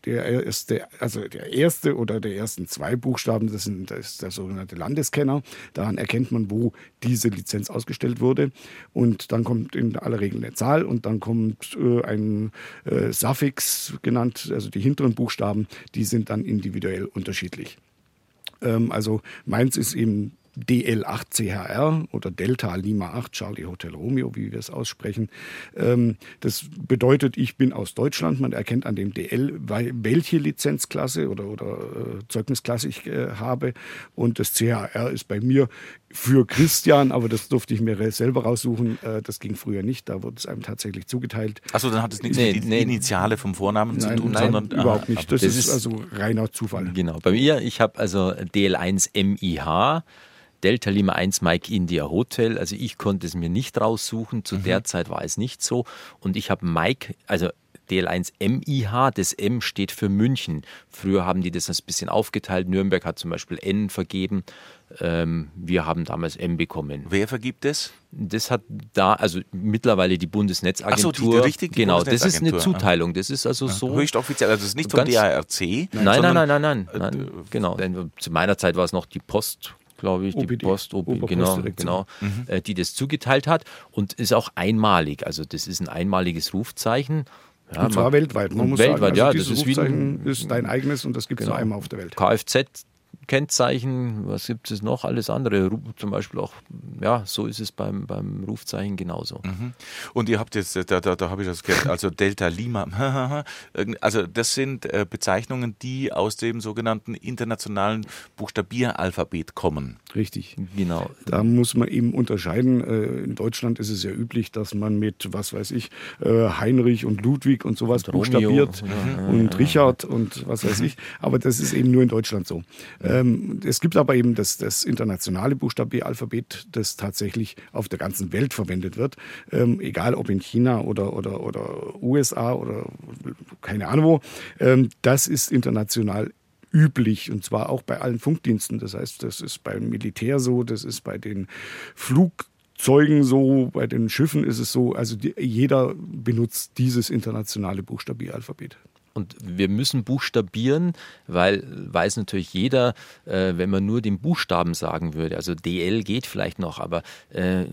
S3: der erste, also der erste oder der ersten zwei Buchstaben, das, sind, das ist der sogenannte Landeskenner. Daran erkennt man, wo diese Lizenz ausgestellt wurde. Und dann kommt in aller Regel eine Zahl und dann kommt äh, ein äh, Suffix genannt, also die hinteren Buchstaben, die sind dann individuell unterschiedlich. Ähm, also meins ist eben DL8CHR oder Delta Lima 8 Charlie Hotel Romeo, wie wir es aussprechen. Ähm, das bedeutet, ich bin aus Deutschland. Man erkennt an dem DL, welche Lizenzklasse oder, oder äh, Zeugnisklasse ich äh, habe. Und das CHR ist bei mir für Christian, aber das durfte ich mir selber raussuchen. Äh, das ging früher nicht. Da wurde es einem tatsächlich zugeteilt.
S2: Achso, dann hat es nichts nee, mit nee. Initiale vom Vornamen
S3: nein,
S2: zu tun,
S3: nein, sondern überhaupt nicht. Das, das ist, ist also reiner Zufall.
S4: Genau. Bei mir, ich habe also DL1 MIH. Delta Lima 1 Mike India Hotel. Also ich konnte es mir nicht raussuchen. Zu mhm. der Zeit war es nicht so. Und ich habe Mike, also DL1 MIH. Das M steht für München. Früher haben die das ein bisschen aufgeteilt. Nürnberg hat zum Beispiel N vergeben. Ähm, wir haben damals M bekommen.
S2: Wer vergibt es?
S4: Das hat da, also mittlerweile die Bundesnetzagentur.
S2: Ach so, die, die richtige
S4: genau, das ist eine Zuteilung. Das ist also so.
S2: Höchst offiziell, also das ist nicht vom DARC.
S4: Nein, nein,
S2: sondern-
S4: nein, nein, nein, nein. Genau. Denn zu meiner Zeit war es noch die Post, glaube ich, die
S3: OPD,
S4: Post, OP, genau, genau, äh, die das zugeteilt hat und ist auch einmalig. Also das ist ein einmaliges Rufzeichen. Ja,
S3: Und zwar
S4: man-
S3: weltweit. Man muss
S4: weltweit,
S3: sagen,
S4: ja,
S3: also
S4: das
S3: dieses
S4: ist wie
S3: Rufzeichen
S4: ein,
S3: ist dein eigenes und das gibt es
S4: Genau.
S3: nur einmal auf der Welt.
S4: Kfz. Kennzeichen, was gibt es noch? Alles andere. Zum Beispiel auch, ja, so ist es beim, beim Rufzeichen genauso.
S2: Und ihr habt jetzt, da, da, da habe ich das gehört, also Delta Lima. (laughs) Also das sind äh, Bezeichnungen, die aus dem sogenannten internationalen Buchstabieralphabet kommen.
S3: Richtig.
S4: Genau.
S3: Da muss man eben unterscheiden. Äh, In Deutschland ist es ja üblich, dass man mit, was weiß ich, äh, Heinrich und Ludwig und sowas
S4: Und Romeo,
S3: buchstabiert
S4: ja,
S3: und Richard und was weiß ich. Aber das ist eben nur in Deutschland so. Ähm, Es gibt aber eben das, das internationale Buchstabieralphabet, das tatsächlich auf der ganzen Welt verwendet wird. Ähm, Egal ob in China oder, oder, oder USA oder keine Ahnung wo. Ähm, Das ist international üblich und zwar auch bei allen Funkdiensten. Das heißt, das ist beim Militär so, das ist bei den Flugzeugen so, bei den Schiffen ist es so. Also die, jeder benutzt dieses internationale Buchstabieralphabet.
S4: Und wir müssen buchstabieren, weil weiß natürlich jeder, äh, wenn man nur den Buchstaben sagen würde, also DL geht vielleicht noch, aber äh,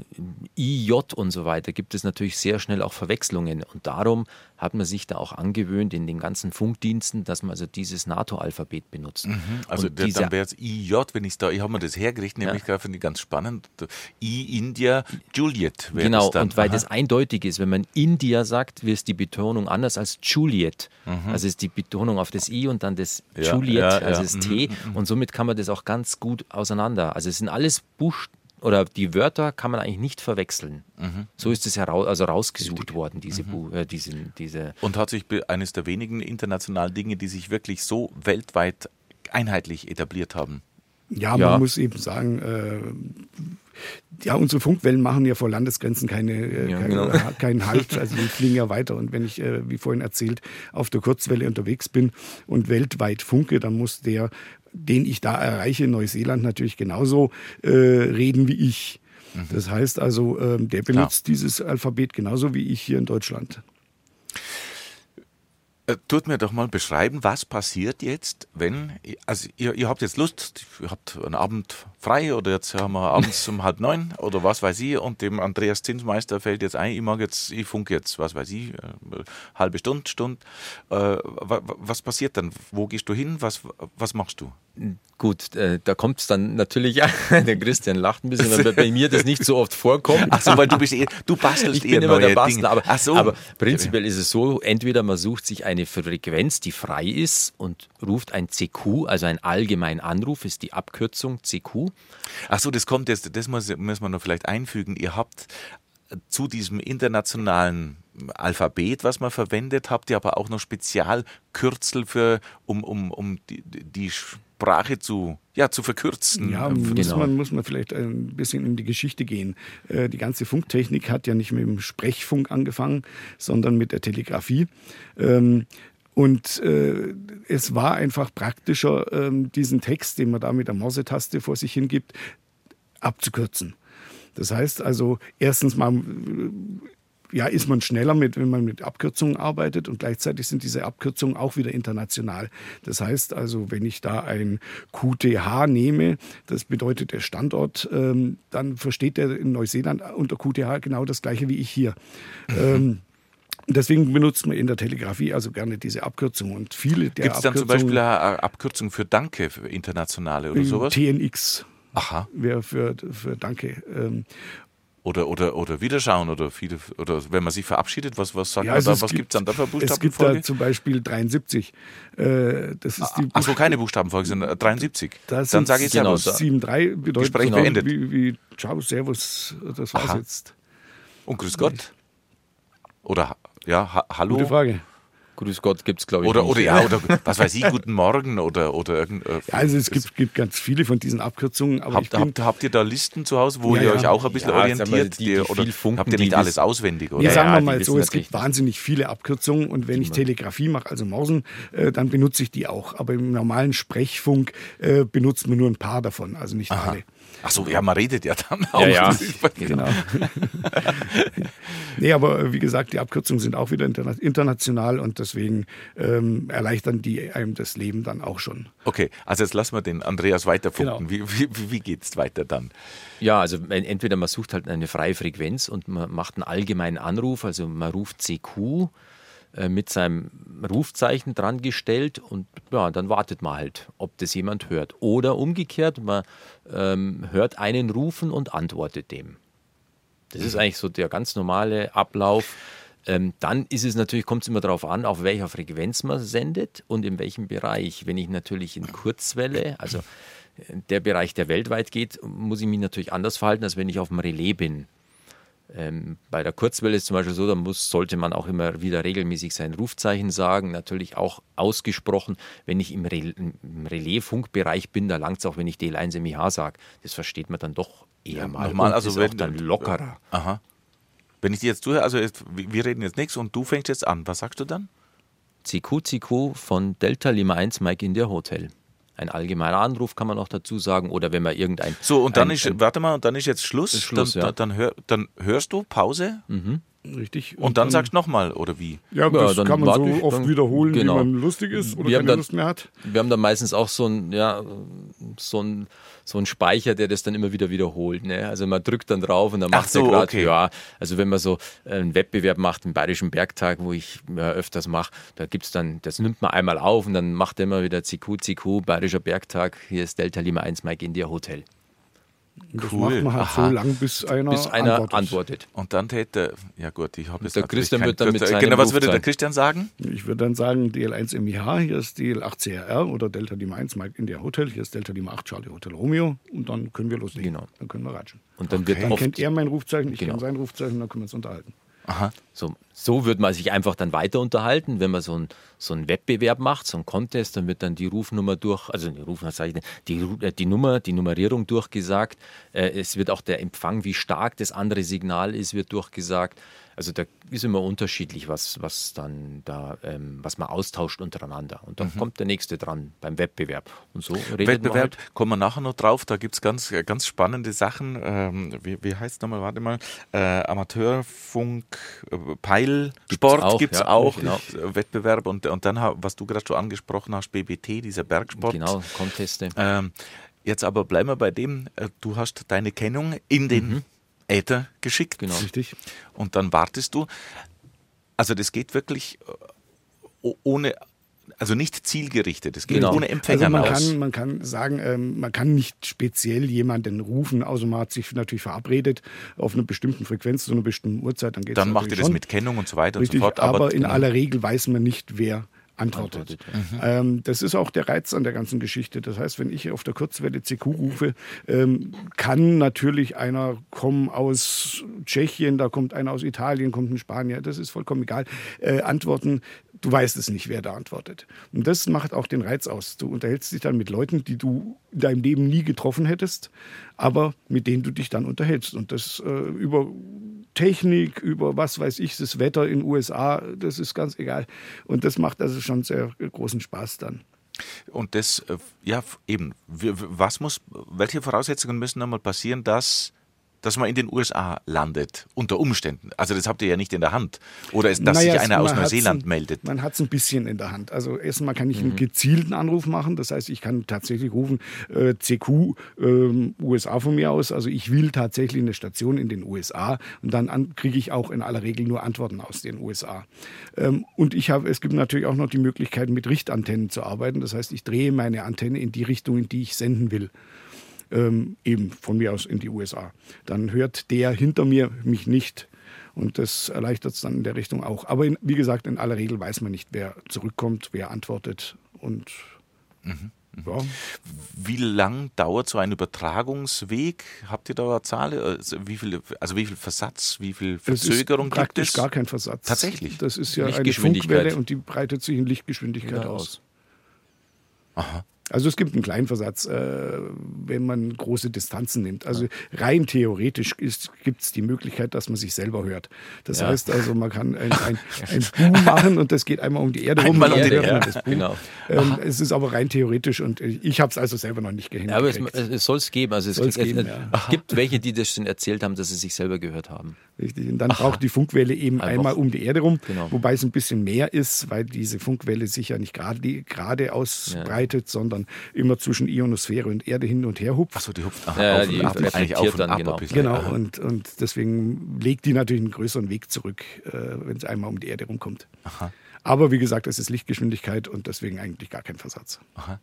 S4: IJ und so weiter, gibt es natürlich sehr schnell auch Verwechslungen. Und darum hat man sich da auch angewöhnt in den ganzen Funkdiensten, dass man also dieses NATO-Alphabet benutzt.
S2: Also
S4: und
S2: der, dann wäre es IJ, wenn ich da, ich habe mir das hergerichtet, nämlich gerade finde ich ganz spannend. I India Juliet wäre
S4: Genau, und weil
S2: Aha.
S4: das eindeutig ist, wenn man India sagt, ist die Betonung anders als Juliet. Also ist die Betonung auf das I und dann das
S2: Mhm. Ja,
S4: Juliet,
S2: ja,
S4: also
S2: ja.
S4: das T. Und somit kann man das auch ganz gut auseinander. Also es sind alles Buch oder die Wörter kann man eigentlich nicht verwechseln.
S2: Mhm.
S4: So ist es heraus, also rausgesucht worden, diese, Bu äh, diese, diese
S2: Und hat sich eines der wenigen internationalen Dinge, die sich wirklich so weltweit einheitlich etabliert haben.
S3: Ja,
S4: Ja.
S3: man muss eben sagen, äh, ja, unsere Funkwellen machen ja vor Landesgrenzen keine, äh,
S4: Ja,
S3: keine,
S4: genau.
S3: keinen Halt. Also die fliegen ja weiter. Und wenn ich, äh, wie vorhin erzählt, auf der Kurzwelle unterwegs bin und weltweit funke, dann muss der, den ich da erreiche, in Neuseeland natürlich genauso äh, reden wie ich. Das heißt also, ähm, der benutzt dieses Alphabet genauso wie ich hier in Deutschland.
S2: Äh, Tut mir doch mal beschreiben, was passiert jetzt, wenn, also ihr, ihr habt jetzt Lust, ihr habt einen Abend frei oder jetzt haben wir abends (laughs) um halb neun oder was weiß ich und dem Andreas Zinsmeister fällt jetzt ein, ich mag jetzt, ich funke jetzt, was weiß ich, äh, halbe Stunde, Stunde. Äh, wa- wa- was passiert dann? Wo gehst du hin? Was, was machst du?
S4: Gut, äh, da kommt es dann natürlich, (laughs) der Christian lacht ein bisschen, weil bei mir das nicht so oft vorkommt.
S2: Ach so, weil du bist eh, du bastelst
S4: Ich
S2: eher
S4: bin immer der Bastler, aber,
S2: Ach so.
S4: aber prinzipiell ist es so, entweder man sucht sich eine Frequenz, die frei ist und ruft ein CQ, also ein allgemeinen Anruf, ist die Abkürzung CQ.
S2: Ach so, das kommt jetzt, das muss, muss man noch vielleicht einfügen. Ihr habt zu diesem internationalen Alphabet, was man verwendet, habt ihr aber auch noch Spezialkürzel für, um, um, um die, die Sprache zu, ja, zu verkürzen.
S3: Ja,
S2: Äh,
S3: muss,
S4: Genau.
S3: man, muss man vielleicht ein bisschen in die Geschichte gehen. Äh, Die ganze Funktechnik hat ja nicht mit dem Sprechfunk angefangen, sondern mit der Telegrafie. Ähm, Und äh, es war einfach praktischer, ähm, diesen Text, den man da mit der Morsetaste vor sich hingibt, abzukürzen. Das heißt also, erstens mal äh, ja, ist man schneller, mit, wenn man mit Abkürzungen arbeitet und gleichzeitig sind diese Abkürzungen auch wieder international. Das heißt also, wenn ich da ein QTH nehme, das bedeutet der Standort, ähm, dann versteht der in Neuseeland unter QTH genau das gleiche wie ich hier. Ähm, Deswegen benutzt man in der Telegrafie also gerne diese Abkürzungen. Und viele der
S2: Gibt es dann zum Beispiel eine eine Abkürzung für Danke, für internationale oder sowas?
S3: TNX
S2: Aha.
S3: wäre für, für Danke. Ähm,
S2: Oder, oder, oder Wiederschauen oder viele, oder wenn man sich verabschiedet, was, was sagt
S3: Ja,
S2: man
S3: also
S2: da?
S3: es
S2: Was gibt es dann da für
S3: Es gibt da
S2: Buchstabenfolge?
S3: zum Beispiel 73. Äh, das ist die
S2: Achso, keine Buchstabenfolge, sondern 73.
S3: Das
S2: dann sage ich
S4: genau
S2: Servus.
S4: so.
S3: 7-3 bedeutet
S2: Gespräch
S3: genau
S2: beendet.
S3: wie, wie Ciao, Servus, das war's
S2: Aha.
S3: jetzt.
S2: Und grüß Gott. Oder ja, ha hallo.
S3: Gute Frage.
S4: Grüß Gott gibt es, glaube ich.
S2: Oder,
S4: nicht.
S2: oder ja, (laughs) oder was weiß ich, guten Morgen oder, oder irgend. äh,
S3: Ja, also es gibt, gibt ganz viele von diesen Abkürzungen, aber ich
S2: Habt,
S3: bin,
S2: habt, habt ihr da Listen zu Hause, wo
S3: Ja,
S2: ihr euch auch ein bisschen orientiert?
S4: die-
S2: Die-
S4: die
S2: oder
S4: viel funken,
S2: habt ihr nicht alles auswendig? Oder?
S4: Ja,
S3: sagen wir mal so, es gibt wahnsinnig viele Abkürzungen und wenn ich Telegrafie mache, also Morsen, äh, dann benutze ich die auch. Aber im normalen Sprechfunk äh, benutzt man nur ein paar davon, also nicht alle.
S2: Ach so, ja, man redet ja dann auch.
S4: Ja, ja.
S3: Genau. (laughs) nee, aber äh, wie gesagt, die Abkürzungen sind auch wieder interna international und deswegen ähm, erleichtern die einem das Leben dann auch schon.
S2: Okay, also jetzt lassen wir den Andreas weiterfunken.
S3: Genau.
S2: Wie, wie, wie geht es weiter dann?
S4: Ja, also en- entweder man sucht halt eine freie Frequenz und man macht einen allgemeinen Anruf, also man ruft CQ äh, mit seinem Rufzeichen dran gestellt und ja, dann wartet man halt, ob das jemand hört. Oder umgekehrt, man ähm, hört einen rufen und antwortet dem. Das ist eigentlich so der ganz normale Ablauf. Ähm, dann ist es natürlich, kommt es immer darauf an, auf welcher Frequenz man sendet und in welchem Bereich. Wenn ich natürlich in Kurzwelle, also äh, der Bereich, der weltweit geht, muss ich mich natürlich anders verhalten, als wenn ich auf dem Relais bin. Ähm, bei der Kurzwelle ist zum Beispiel so, da muss, sollte man auch immer wieder regelmäßig sein Rufzeichen sagen, natürlich auch ausgesprochen. Wenn ich im, Rel im Relais-Funkbereich bin, da langt es auch, wenn ich DL1 MIH sage. Das versteht man dann doch eher mal.
S2: Nochmal,
S4: und
S2: also
S4: ist
S2: wenn
S4: auch dann lockerer.
S2: Aha. Wenn ich dir jetzt zuhöre, also jetzt, wir wir reden jetzt nichts und du fängst jetzt an. Was sagst du dann?
S4: CQ, CQ von Delta Lima 1 Mike in der Hotel. Ein allgemeiner Anruf kann man auch dazu sagen oder wenn man irgendein.
S2: So, und dann
S4: ein,
S2: ist,
S4: ein,
S2: warte mal, und dann ist jetzt Schluss.
S4: Ist Schluss,
S2: dann,
S4: ja.
S2: dann, hör, dann hörst du Pause
S3: Richtig?
S2: und dann sagst du nochmal, oder wie?
S3: Ja,
S4: Ja,
S3: das
S4: dann
S3: kann man so
S4: ich,
S3: oft
S4: dann-
S3: wiederholen,
S4: genau.
S3: wie man lustig ist oder
S4: Wir haben
S3: keine
S4: dann-
S3: Lust mehr hat.
S4: Wir haben dann meistens auch so einen, ja, so einen, so einen Speicher, der das dann immer wieder wiederholt. Ne? Also man drückt dann drauf und dann
S2: Ach
S4: macht
S2: so,
S4: er gerade,
S2: okay.
S4: ja, also wenn man so einen Wettbewerb macht, den Bayerischen Bergtag, wo ich ja, öfters mache, da gibt's dann, das nimmt man einmal auf und dann macht er immer wieder CQ, CQ, Bayerischer Bergtag, hier ist Delta Lima 1 Mike India Hotel.
S3: Und das
S2: Cool.
S3: macht man halt
S2: Aha.
S3: so lang, bis einer,
S4: Bis einer
S3: antwortet.
S4: antwortet.
S2: Und dann täte, ja gut, ich habe jetzt
S4: der Christian wird dann mit seinem
S2: Genau, was würde der Christian sagen?
S3: Ich würde dann sagen DL1 MIH, hier ist DL8 CRR oder Delta Lima 1 Mike India Hotel, hier ist Delta Lima 8 Charlie Hotel Romeo und dann können wir loslegen.
S4: Genau.
S3: Dann können wir ratschen.
S4: Und dann
S2: Okay.
S4: wird
S3: Dann
S4: oft
S3: kennt er mein Rufzeichen, ich
S4: Genau.
S3: kenne sein Rufzeichen, dann können wir uns unterhalten.
S2: Aha.
S4: So, so wird man sich einfach dann weiter unterhalten, wenn man so, ein, so einen Wettbewerb macht, so einen Contest, dann wird dann die Rufnummer durch, also die Rufnummer die, äh, die Nummer, die Nummerierung durchgesagt. Äh, es wird auch der Empfang, wie stark das andere Signal ist, wird durchgesagt. Also da ist immer unterschiedlich, was, was dann da, ähm, was man austauscht untereinander. Und dann kommt der nächste dran beim Wettbewerb. Und so redet man
S2: Wettbewerb,
S4: halt.
S2: kommen wir nachher noch drauf, da gibt es ganz, ganz spannende Sachen. Ähm, wie wie heißt es nochmal, warte mal, äh, Amateurfunk, äh, Peilsport
S4: auch,
S2: gibt es
S4: ja,
S2: auch,
S4: genau.
S2: Wettbewerb und, und dann, was du gerade schon angesprochen hast, BBT, dieser Bergsport.
S4: Genau, Conteste.
S2: Ähm, jetzt aber bleiben wir bei dem, äh, du hast deine Kennung in den Äther geschickt.
S4: Genau.
S3: Richtig?
S2: Und dann wartest du. Also das geht wirklich äh, ohne, also nicht zielgerichtet, es geht
S4: Genau.
S2: ohne Empfänger
S3: Also man
S2: aus.
S3: kann, man kann sagen, ähm, man kann nicht speziell jemanden rufen, außer man hat sich natürlich verabredet auf einer bestimmten Frequenz zu einer bestimmten Uhrzeit, dann geht
S2: Dann macht ihr das mit Kennung und so weiter
S3: Richtig,
S2: und so fort.
S3: aber, in
S2: genau.
S3: aller Regel weiß man nicht, wer antwortet.
S4: Antwortet,
S3: Ähm, das ist auch der Reiz an der ganzen Geschichte. Das heißt, wenn ich auf der Kurzwelle CQ rufe, ähm, kann natürlich einer kommen aus Tschechien, da kommt einer aus Italien, kommt ein Spanier, das ist vollkommen egal, äh, antworten. Du weißt es nicht, wer da antwortet. Und das macht auch den Reiz aus. Du unterhältst dich dann mit Leuten, die du in deinem Leben nie getroffen hättest, aber mit denen du dich dann unterhältst. Und das äh, über Technik, über was weiß ich, das Wetter in den USA, das ist ganz egal. Und das macht also schon sehr großen Spaß dann.
S2: Und das, äh, ja, eben, was muss, welche Voraussetzungen müssen einmal passieren, dass, dass man in den USA landet, unter Umständen? Also das habt ihr ja nicht in der Hand. Oder ist, dass
S3: Naja,
S2: sich einer aus Neuseeland
S3: ein-
S2: meldet?
S3: Man hat es ein bisschen in der Hand. Also erstmal kann
S2: Mhm.
S3: ich einen gezielten Anruf machen. Das heißt, ich kann tatsächlich rufen, äh, CQ, ähm, USA von mir aus. Also ich will tatsächlich eine Station in den USA und dann an- kriege ich auch in aller Regel nur Antworten aus den USA. Ähm, und ich habe, es gibt natürlich auch noch die Möglichkeit, mit Richtantennen zu arbeiten. Das heißt, ich drehe meine Antenne in die Richtung, in die ich senden will. Ähm, eben von mir aus in die USA. Dann hört der hinter mir mich nicht. Und das erleichtert es dann in der Richtung auch. Aber in, wie gesagt, in aller Regel weiß man nicht, wer zurückkommt, wer antwortet. Und
S2: Ja. Wie lang dauert so ein Übertragungsweg? Habt ihr da eine Zahl? Also wie viel, also wie viel Versatz, wie viel Verzögerung
S3: es ist praktisch gar kein Versatz.
S2: Tatsächlich.
S3: Das ist ja eine Funkwelle und die breitet sich in Lichtgeschwindigkeit ja, aus. Aha. Also es gibt einen kleinen Versatz, äh, wenn man große Distanzen nimmt. Also rein theoretisch gibt es die Möglichkeit, dass man sich selber hört. Das ja. heißt also, man kann ein, ein, (laughs) ein Boom machen und das geht einmal um die Erde rum.
S2: Einmal um die Erde, ja.
S3: genau. Ähm, es ist aber rein theoretisch und ich habe es also selber noch nicht gehindert.
S4: Ja, aber es, es soll es geben. Also es, es,
S3: geben,
S4: es gibt welche, die das schon erzählt haben, dass sie sich selber gehört haben.
S3: Richtig. Und dann Aha. braucht die Funkwelle eben Einfach. einmal um die Erde rum,
S4: genau.
S3: wobei es ein bisschen mehr ist, weil diese Funkwelle sich ja nicht gerade, gerade ausbreitet, sondern immer zwischen Ionosphäre und Erde hin und her hupft.
S2: Achso, die hupft
S4: aha, ja, auf die und ab, eigentlich auf und
S2: dann,
S4: ab.
S2: Genau,
S3: genau und, und deswegen legt die natürlich einen größeren Weg zurück, äh, wenn es einmal um die Erde rumkommt. Aha. Aber wie gesagt, es ist Lichtgeschwindigkeit und deswegen eigentlich gar kein Versatz.
S2: Aha.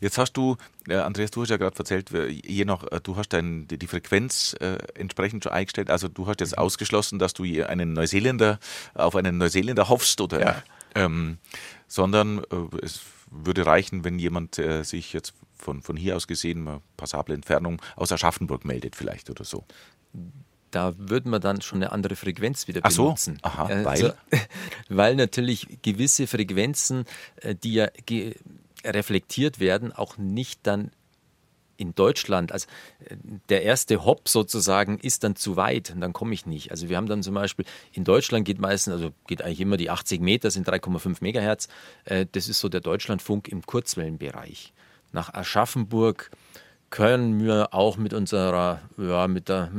S2: Jetzt hast du, äh, Andreas, du hast ja gerade erzählt, je nach, äh, du hast dein, die Frequenz äh, entsprechend schon eingestellt. Also du hast jetzt mhm. ausgeschlossen, dass du einen Neuseeländer auf einen Neuseeländer hoffst oder ja. ähm, sondern äh, es würde reichen, wenn jemand äh, sich jetzt von, von hier aus gesehen, eine passable Entfernung, aus Aschaffenburg meldet vielleicht oder so.
S4: Da würden wir dann schon eine andere Frequenz wieder
S2: Ach
S4: benutzen.
S2: So? Aha,
S4: also,
S2: weil? (laughs)
S4: weil natürlich gewisse Frequenzen, äh, die ja reflektiert werden, auch nicht dann in Deutschland, also der erste Hop sozusagen ist dann zu weit und dann komme ich nicht. Also wir haben dann zum Beispiel, in Deutschland geht meistens, also geht eigentlich immer die 80 Meter, sind 3,5 Megahertz. Äh, das ist so der Deutschlandfunk im Kurzwellenbereich. Nach Aschaffenburg können wir auch mit unserer, ja, mit, der,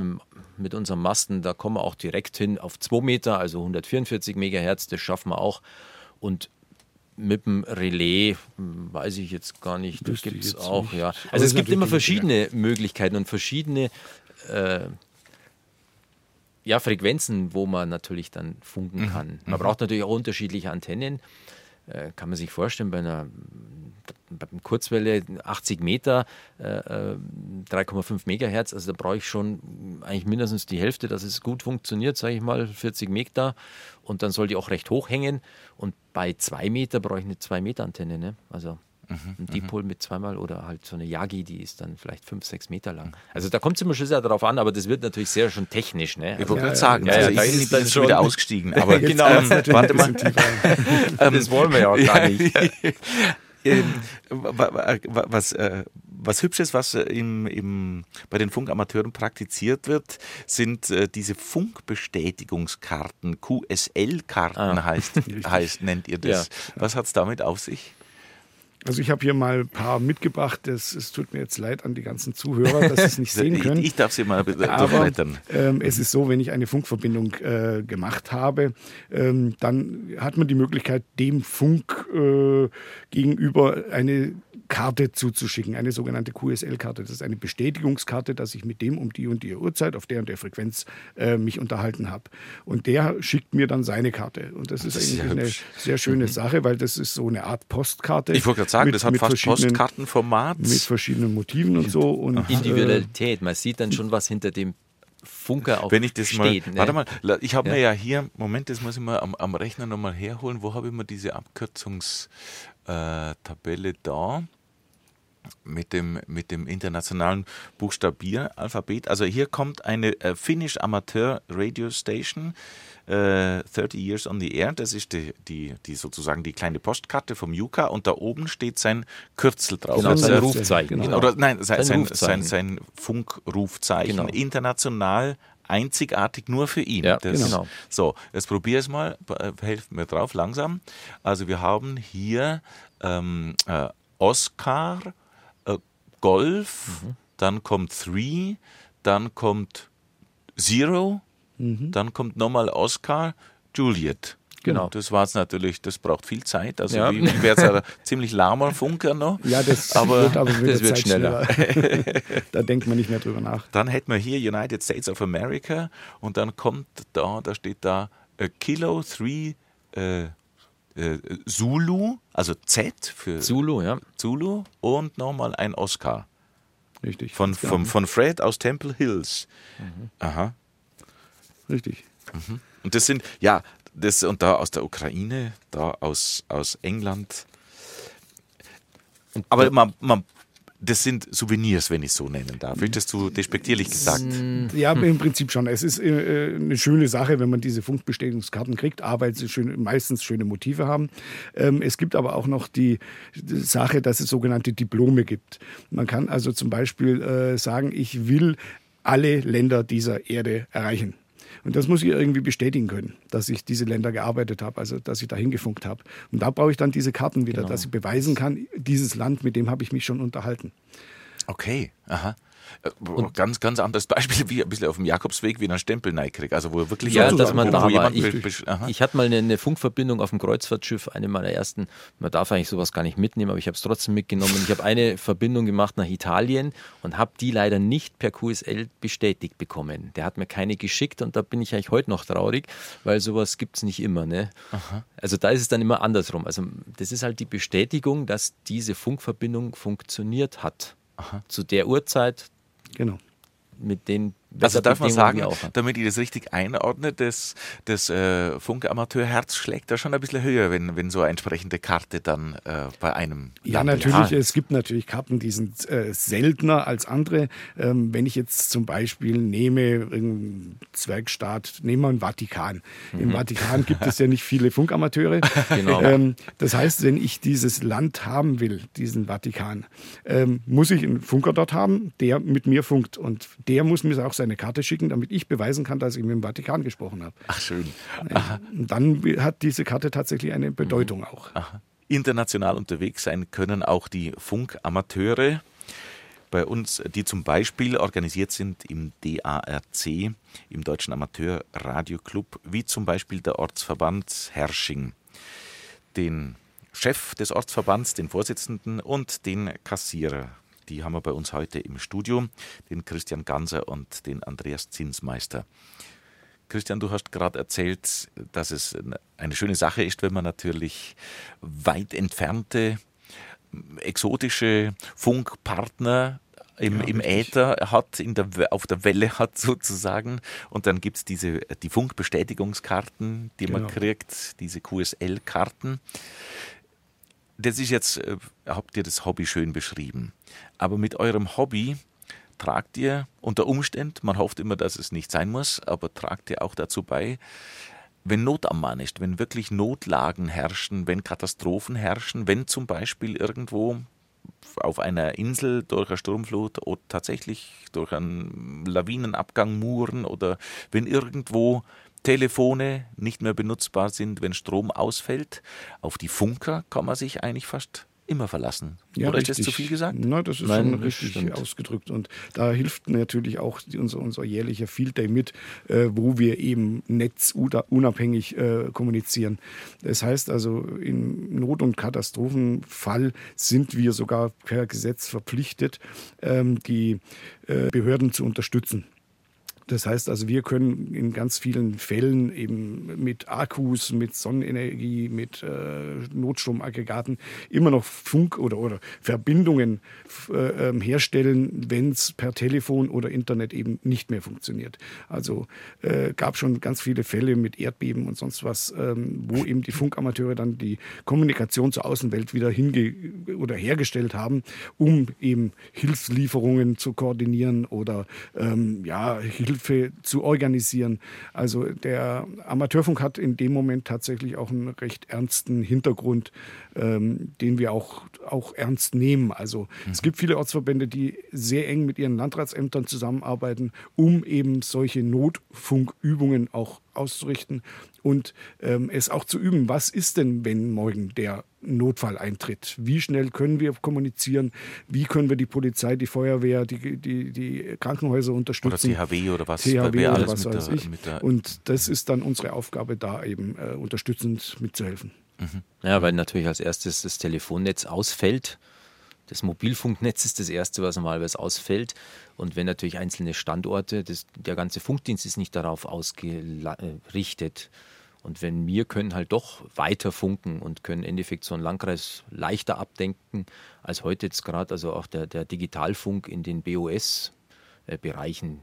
S4: mit unserem Masten, da kommen wir auch direkt hin auf 2 Meter, also 144 Megahertz, das schaffen wir auch. Und mit dem Relais weiß ich jetzt gar nicht. Das gibt es auch, nicht. ja. Also es gibt immer verschiedene Möglichkeiten und verschiedene äh, ja, Frequenzen, wo man natürlich dann funken mhm. kann. Man mhm. braucht natürlich auch unterschiedliche Antennen. Äh, kann man sich vorstellen, bei einer Kurzwelle 80 Meter, äh, 3,5 äh, Megahertz, also da brauche ich schon eigentlich mindestens die Hälfte, dass es gut funktioniert, sage ich mal, 40 Meter und dann soll die auch recht hoch hängen und bei 2 Meter brauche ich eine 2 Meter Antenne, ne? also mhm, ein mhm. Dipol mit zweimal oder halt so eine Yagi, die ist dann vielleicht 5, 6 Meter lang. Also da kommt es immer schon sehr darauf an, aber das wird natürlich sehr schon technisch. Ne?
S2: Also, ich wollte gerade sagen, ja, also ja, ich bin schon wieder ausgestiegen. (laughs) Aber
S4: genau, (laughs) ähm, warte mal. (laughs)
S2: das wollen wir ja auch gar nicht. Ähm, was, äh, was Hübsches, was äh, im, im, bei den Funkamateuren praktiziert wird, sind äh, diese Funkbestätigungskarten. QSL-Karten ah. heißt, (laughs) heißt, nennt ihr das. Ja. Was hat es damit auf sich?
S3: Also ich habe hier mal ein paar mitgebracht. Es, es, tut mir jetzt leid an die ganzen Zuhörer, dass sie es nicht (laughs) sehen können.
S2: ich, ich darf sie mal durchblättern.
S3: Ähm, es ist so, wenn ich eine Funkverbindung äh, gemacht habe, ähm, dann hat man die Möglichkeit, dem Funk äh, gegenüber eine Karte zuzuschicken, eine sogenannte QSL-Karte. Das ist eine Bestätigungskarte, dass ich mit dem um die und die Uhrzeit auf der und der Frequenz äh, mich unterhalten habe. Und der schickt mir dann seine Karte. Und das ist das eigentlich ist eine sehr schöne mhm. Sache, weil das ist so eine Art Postkarte.
S2: Ich wollte gerade sagen, mit, das hat fast Postkartenformat.
S3: Mit verschiedenen Motiven und so. Und,
S4: Individualität, man sieht dann schon was hinter dem Funke auf
S2: Wenn ich das
S4: steht,
S2: mal, ne? warte mal, ich habe ja. mir ja hier, Moment, das muss ich mal am, am Rechner nochmal herholen. Wo habe ich mir diese Abkürzungstabelle äh, da? mit dem, mit dem internationalen Buchstabieralphabet. Also hier kommt eine äh, Finnish Amateur Radio Station, äh, 30 Years on the Air. Das ist die, die, die sozusagen die kleine Postkarte vom Yuka und da oben steht sein Kürzel drauf.
S4: Genau, sein Rufzeichen.
S2: Genau. Oder nein, sein, sein, sein, sein Funkrufzeichen. Genau. International einzigartig nur für ihn.
S4: Ja, das, genau.
S2: So, jetzt probier es mal, helft mir drauf langsam. Also wir haben hier ähm, äh, Oscar, Golf, mhm. dann kommt Three, dann kommt Zero, mhm. dann kommt nochmal Oscar, Juliet. Genau. Das war es natürlich, das braucht viel Zeit. Also ja. ich wäre jetzt ein (laughs) ziemlich lahmer Funker noch.
S3: Ja, das
S2: aber
S3: wird, aber
S2: das wird schneller.
S3: schneller. (laughs) da denkt man nicht mehr drüber nach.
S2: Dann hätten wir hier United States of America und dann kommt da, da steht da a Kilo 3 äh, äh, Zulu, also Z für
S4: Zulu, ja.
S2: Zulu und nochmal ein Oscar.
S3: Richtig.
S2: Von, von, von Fred aus Temple Hills.
S3: Mhm. Aha. Richtig.
S2: Mhm. Und das sind, ja, das und da aus der Ukraine, da aus, aus England. Aber man, man das sind Souvenirs, wenn ich es so nennen darf. Findest du despektierlich gesagt?
S3: Ja, im Prinzip schon. Es ist äh, eine schöne Sache, wenn man diese Funkbestätigungskarten kriegt, A, weil sie schön, meistens schöne Motive haben. Ähm, es gibt aber auch noch die, die, Sache, dass es sogenannte Diplome gibt. Man kann also zum Beispiel äh, sagen, ich will alle Länder dieser Erde erreichen. Und das muss ich irgendwie bestätigen können, dass ich diese Länder gearbeitet habe, also dass ich da hingefunkt habe. Und da brauche ich dann diese Karten wieder, genau. dass ich beweisen kann, dieses Land, mit dem habe ich mich schon unterhalten.
S2: Okay, aha. Äh, und ganz, ganz anderes Beispiel, wie ein bisschen auf dem Jakobsweg, wie ein Stempel kriegt. Also, wo wirklich
S4: ja, dass man da war. Ich, ich, hatte mal eine, eine, Funkverbindung auf dem Kreuzfahrtschiff, eine meiner ersten. Man darf eigentlich sowas gar nicht mitnehmen, aber ich habe es trotzdem mitgenommen. Ich habe eine Verbindung gemacht nach Italien und habe die leider nicht per QSL bestätigt bekommen. Der hat mir keine geschickt und da bin ich eigentlich heute noch traurig, weil sowas gibt es nicht immer. Ne? Also, da ist es dann immer andersrum. Also, das ist halt die Bestätigung, dass diese Funkverbindung funktioniert hat. Aha. Zu der Uhrzeit,
S3: Genau.
S4: Mit den
S2: also darf man sagen, damit ich das richtig einordne, das, das äh, Funkamateurherz schlägt da schon ein bisschen höher, wenn, wenn so eine entsprechende Karte dann äh, bei einem.
S3: Ja, natürlich. Es gibt natürlich Karten, die sind äh, seltener als andere. Ähm, wenn ich jetzt zum Beispiel nehme, irgendeinen Zwergstaat, nehmen wir einen Vatikan. Mhm. Im Vatikan (laughs) gibt es ja nicht viele Funkamateure. genau. Ähm, das heißt, wenn ich dieses Land haben will, diesen Vatikan, ähm, muss ich einen Funker dort haben, der mit mir funkt. Und der muss mir auch seine Karte schicken, damit ich beweisen kann, dass ich mit dem Vatikan gesprochen habe.
S2: Ach, schön.
S3: Aha. Dann hat diese Karte tatsächlich eine Bedeutung mhm. auch.
S2: Aha. International unterwegs sein können auch die Funkamateure bei uns, die zum Beispiel organisiert sind im DARC, im Deutschen Amateur Radio Club, wie zum Beispiel der Ortsverband Hersching. Den Chef des Ortsverbands, den Vorsitzenden und den Kassierer die haben wir bei uns heute im Studio, den Christian Ganser und den Andreas Zinsmeister. Christian, du hast gerade erzählt, dass es eine schöne Sache ist, wenn man natürlich weit entfernte, exotische Funkpartner im, ja, im Äther hat, in der, auf der Welle hat sozusagen. Und dann gibt es diese, die Funkbestätigungskarten, die genau. man kriegt, diese QSL-Karten das ist jetzt, äh, habt ihr das Hobby schön beschrieben. Aber mit eurem Hobby tragt ihr unter Umständen, man hofft immer, dass es nicht sein muss, aber tragt ihr auch dazu bei, wenn Not am Mann ist, wenn wirklich Notlagen herrschen, wenn Katastrophen herrschen, wenn zum Beispiel irgendwo auf einer Insel durch eine Sturmflut oder tatsächlich durch einen Lawinenabgang Muren oder wenn irgendwo Telefone nicht mehr benutzbar sind, wenn Strom ausfällt. Auf die Funker kann man sich eigentlich fast immer verlassen.
S3: Ja,
S2: Oder
S3: richtig.
S2: ist das zu viel gesagt?
S3: Nein, das ist Nein, schon richtig stimmt. ausgedrückt. Und da hilft natürlich auch unser, unser jährlicher Field Day mit, äh, wo wir eben netzunabhängig äh, kommunizieren. Das heißt also, im Not- und Katastrophenfall sind wir sogar per Gesetz verpflichtet, ähm, die äh, Behörden zu unterstützen. Das heißt also, wir können in ganz vielen Fällen eben mit Akkus, mit Sonnenenergie, mit äh, Notstromaggregaten immer noch Funk oder, oder Verbindungen äh, ähm, herstellen, wenn es per Telefon oder Internet eben nicht mehr funktioniert. Also äh, gab schon ganz viele Fälle mit Erdbeben und sonst was, ähm, wo eben die Funkamateure dann die Kommunikation zur Außenwelt wieder hinge oder hergestellt haben, um eben Hilfslieferungen zu koordinieren oder ähm, ja, Hilfe Hilfe zu organisieren. Also der Amateurfunk hat in dem Moment tatsächlich auch einen recht ernsten Hintergrund, ähm, den wir auch, auch ernst nehmen. Also mhm. es gibt viele Ortsverbände, die sehr eng mit ihren Landratsämtern zusammenarbeiten, um eben solche Notfunkübungen auch auszurichten und ähm, es auch zu üben. Was ist denn, wenn morgen der Notfall eintritt? Wie schnell können wir kommunizieren? Wie können wir die Polizei, die Feuerwehr, die, die, die Krankenhäuser unterstützen?
S2: Oder THW oder was?
S3: THW oder was weiß der, ich. Und das ist dann unsere Aufgabe, da eben äh, unterstützend mitzuhelfen.
S4: Mhm. Ja, weil natürlich als erstes das Telefonnetz ausfällt. Das Mobilfunknetz ist das Erste, was normalerweise ausfällt. Und wenn natürlich einzelne Standorte, das, der ganze Funkdienst ist nicht darauf ausgerichtet. Und wenn wir können halt doch weiter funken und können im Endeffekt so einen Landkreis leichter abdenken als heute jetzt gerade, also auch der, der Digitalfunk in den BOS-Bereichen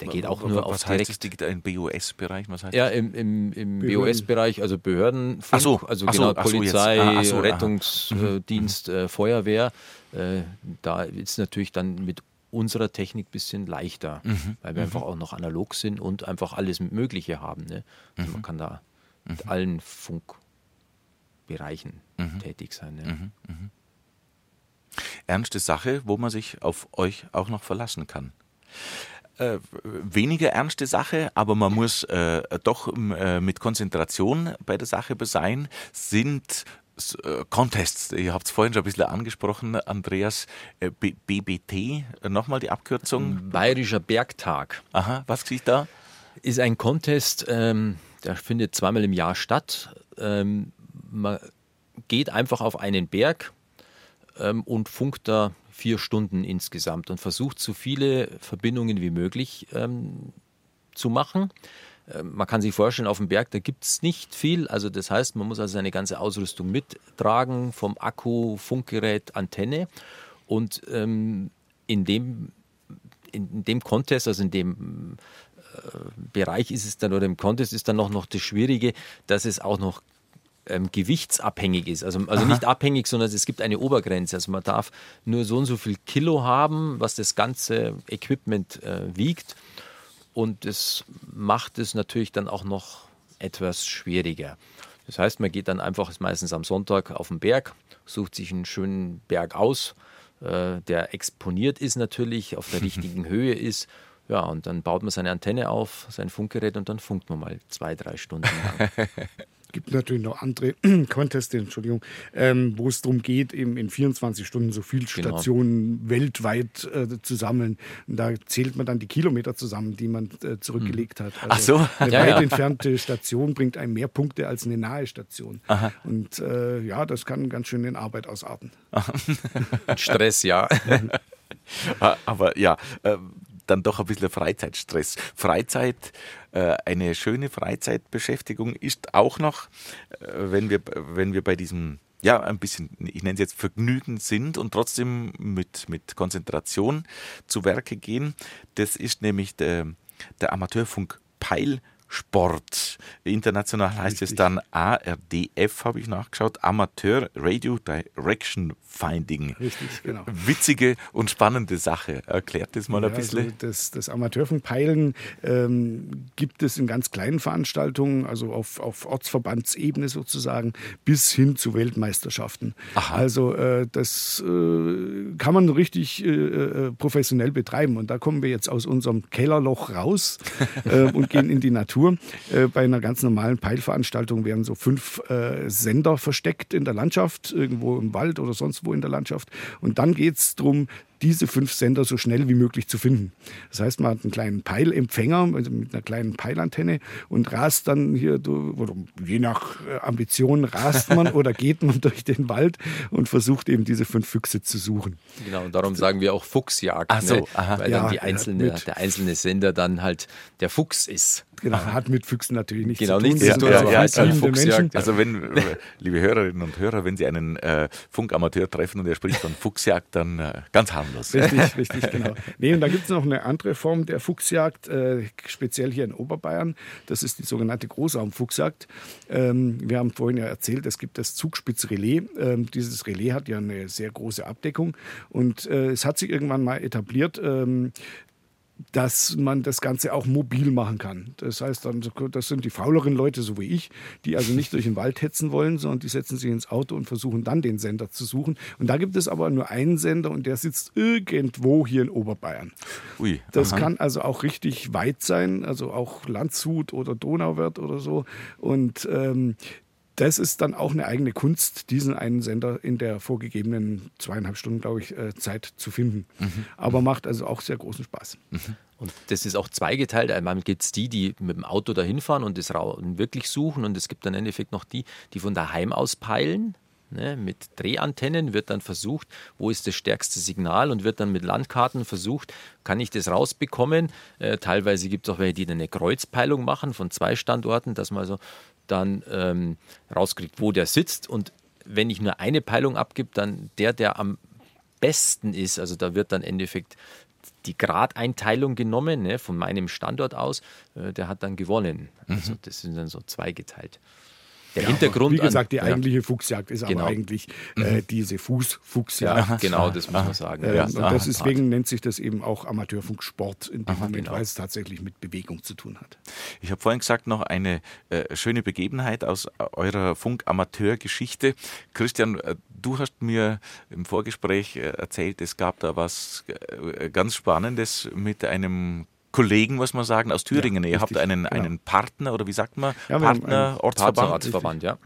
S4: Der geht auch nur
S2: was
S4: auf
S2: heißt
S4: direkt.
S2: das digital im BOS-Bereich? Was heißt
S4: Ja, im, im, im. BOS-Bereich, also Behörden,
S2: Ach so,
S4: also genau,
S2: so.
S4: Polizei,
S2: Ah, so.
S4: Rettungsdienst, äh, Feuerwehr. Äh, da ist natürlich dann mit unserer Technik ein bisschen leichter,
S2: Mhm.
S4: weil wir einfach auch noch analog sind und einfach alles Mögliche haben. Ne? Also
S2: Mhm.
S4: man kann da mit allen Funkbereichen
S2: Mhm.
S4: tätig sein. Ne?
S2: ernste Sache, wo man sich auf euch auch noch verlassen kann. Äh, weniger ernste Sache, aber man muss äh, doch m, äh, mit Konzentration bei der Sache sein, sind äh, Contests. Ihr habt es vorhin schon ein bisschen angesprochen, Andreas. Äh, B BBT, äh, nochmal die Abkürzung.
S4: Bayerischer Bergtag.
S2: Aha, was kriegt da?
S4: ist ein Contest, ähm, der findet zweimal im Jahr statt. Ähm, man geht einfach auf einen Berg ähm, und funkt da vier Stunden insgesamt und versucht so viele Verbindungen wie möglich ähm, zu machen. Ähm, Man kann sich vorstellen, auf dem Berg, da gibt es nicht viel. Also das heißt, man muss also seine ganze Ausrüstung mittragen, vom Akku, Funkgerät, Antenne. Und ähm, in, dem, in dem Contest, also in dem Bereich ist es dann, oder im Contest ist dann noch, noch das Schwierige, dass es auch noch ähm, gewichtsabhängig ist. Also, also nicht abhängig, sondern es gibt eine Obergrenze. Also man darf nur so und so viel Kilo haben, was das ganze Equipment äh, wiegt. Und das macht es natürlich dann auch noch etwas schwieriger. Das heißt, man geht dann einfach meistens am Sonntag auf den Berg, sucht sich einen schönen Berg aus, äh, der exponiert ist natürlich, auf der (laughs) richtigen Höhe ist. Ja, und dann baut man seine Antenne auf, sein Funkgerät und dann funkt man mal zwei, drei Stunden lang. (laughs)
S3: gibt natürlich noch andere (clears throat) Contests, Entschuldigung, ähm, wo es darum geht, eben in 24 Stunden so viele
S4: Genau.
S3: Stationen weltweit äh, zu sammeln. Und da zählt man dann die Kilometer zusammen, die man äh, zurückgelegt hat. Also
S2: Ach so.
S3: Eine (laughs)
S4: Ja,
S3: weit
S4: ja.
S3: entfernte Station bringt einem mehr Punkte als eine nahe Station. Und äh, ja, das kann ganz schön in Arbeit ausarten. (laughs)
S4: Stress, ja. (laughs)
S2: Ah, Aber ja, äh, dann doch ein bisschen Freizeitstress. Freizeit, eine schöne Freizeitbeschäftigung ist auch noch, äh, wenn wir, wenn wir bei diesem, ja, ein bisschen, ich nenne es jetzt Vergnügen sind und trotzdem mit, mit Konzentration zu Werke gehen. Das ist nämlich der, der Amateurfunk Peil. Sport. International heißt es
S3: Richtig.
S2: dann ARDF, habe ich nachgeschaut. Amateur Radio Direction Finding.
S3: Richtig, genau.
S2: Witzige und spannende Sache. Erklärt das mal ein
S3: Ja,
S2: bisschen.
S3: Also das, das Amateurfunkpeilen ähm, gibt es in ganz kleinen Veranstaltungen, also auf, auf Ortsverbandsebene sozusagen, bis hin zu Weltmeisterschaften. Also äh, das äh, kann man richtig äh, äh, professionell betreiben. Und da kommen wir jetzt aus unserem Kellerloch raus (laughs) äh, und gehen in die Natur. Äh, bei einer ganz normalen Peilveranstaltung werden so fünf äh, Sender versteckt in der Landschaft, irgendwo im Wald oder sonst wo in der Landschaft. Und dann geht es darum, diese fünf Sender so schnell wie möglich zu finden. Das heißt, man hat einen kleinen Peilempfänger mit einer kleinen Peilantenne und rast dann hier, je nach äh, Ambition rast man (laughs) oder geht man durch den Wald und versucht eben diese fünf Füchse zu suchen.
S4: Genau, und darum sagen wir auch Fuchsjagd,
S2: Ach so,
S4: ne?
S2: aha.
S4: weil
S3: Ja,
S4: dann die
S3: ja,
S4: einzelne,
S3: mit-
S4: der einzelne Sender dann halt der Fuchs ist.
S3: Genau, hat mit Füchsen natürlich nichts
S4: Genau,
S3: zu tun.
S4: nichts
S3: Das
S4: zu tun,
S3: also
S4: aber halt
S3: freiheitsliebende
S4: Fuchsjagd.
S3: Menschen.
S2: Also wenn, liebe Hörerinnen und Hörer, wenn Sie einen äh, Funkamateur treffen und er spricht von Fuchsjagd, dann äh, ganz harmlos.
S3: Richtig, (laughs) richtig, genau. Nee, und da gibt es noch eine andere Form der Fuchsjagd, äh, speziell hier in Oberbayern. Das ist die sogenannte Großraumfuchsjagd. Ähm, wir haben vorhin ja erzählt, es gibt das Zugspitzrelais. Ähm, dieses Relais hat ja eine sehr große Abdeckung und äh, es hat sich irgendwann mal etabliert. Ähm, dass man das Ganze auch mobil machen kann. Das heißt, dann, das sind die fauleren Leute, so wie ich, die also nicht durch den Wald hetzen wollen, sondern die setzen sich ins Auto und versuchen dann den Sender zu suchen. Und da gibt es aber nur einen Sender und der sitzt irgendwo hier in Oberbayern.
S2: Ui,
S3: Das
S2: aha.
S3: kann also auch richtig weit sein, also auch Landshut oder Donauwörth oder so. Und ähm, das ist dann auch eine eigene Kunst, diesen einen Sender in der vorgegebenen zweieinhalb Stunden, glaube ich, äh, Zeit zu finden. Aber macht also auch sehr großen Spaß.
S4: Und das ist auch zweigeteilt. Einmal gibt es die, die mit dem Auto dahin fahren und das wirklich suchen. Und es gibt dann im Endeffekt noch die, die von daheim aus peilen. Ne, mit Drehantennen wird dann versucht, wo ist das stärkste Signal und wird dann mit Landkarten versucht, kann ich das rausbekommen. Äh, teilweise gibt es auch welche, die dann eine Kreuzpeilung machen von zwei Standorten, dass man also dann ähm, rauskriegt, wo der sitzt. Und wenn ich nur eine Peilung abgib, dann der, der am besten ist, also da wird dann im Endeffekt die Gradeinteilung genommen, ne, von meinem Standort aus, äh, der hat dann gewonnen. Also
S2: Mhm.
S4: das sind dann so zweigeteilt. Der
S3: Ja,
S4: Hintergrund.
S3: Wie gesagt, die
S4: an, ja,
S3: eigentliche Fuchsjagd ist
S4: Genau.
S3: aber eigentlich äh, diese Fußfuchsjagd.
S4: ja, genau, das muss man sagen.
S3: Ähm, und
S2: aha,
S3: deswegen nennt sich das eben auch Amateurfunksport in dem Moment,
S4: genau.
S3: weil es tatsächlich mit Bewegung zu tun hat.
S2: Ich habe vorhin gesagt, noch eine äh, schöne Begebenheit aus äh, eurer Funk-Amateur-Geschichte. Christian, äh, du hast mir im Vorgespräch äh, erzählt, es gab da was ganz Spannendes mit einem Kollegen, muss man sagen, aus Thüringen. Ihr habt einen,
S3: genau.
S2: einen Partner oder wie sagt man?
S3: Ja,
S2: Partner, Ortsverband
S4: Partnerortsverband, ja.
S2: in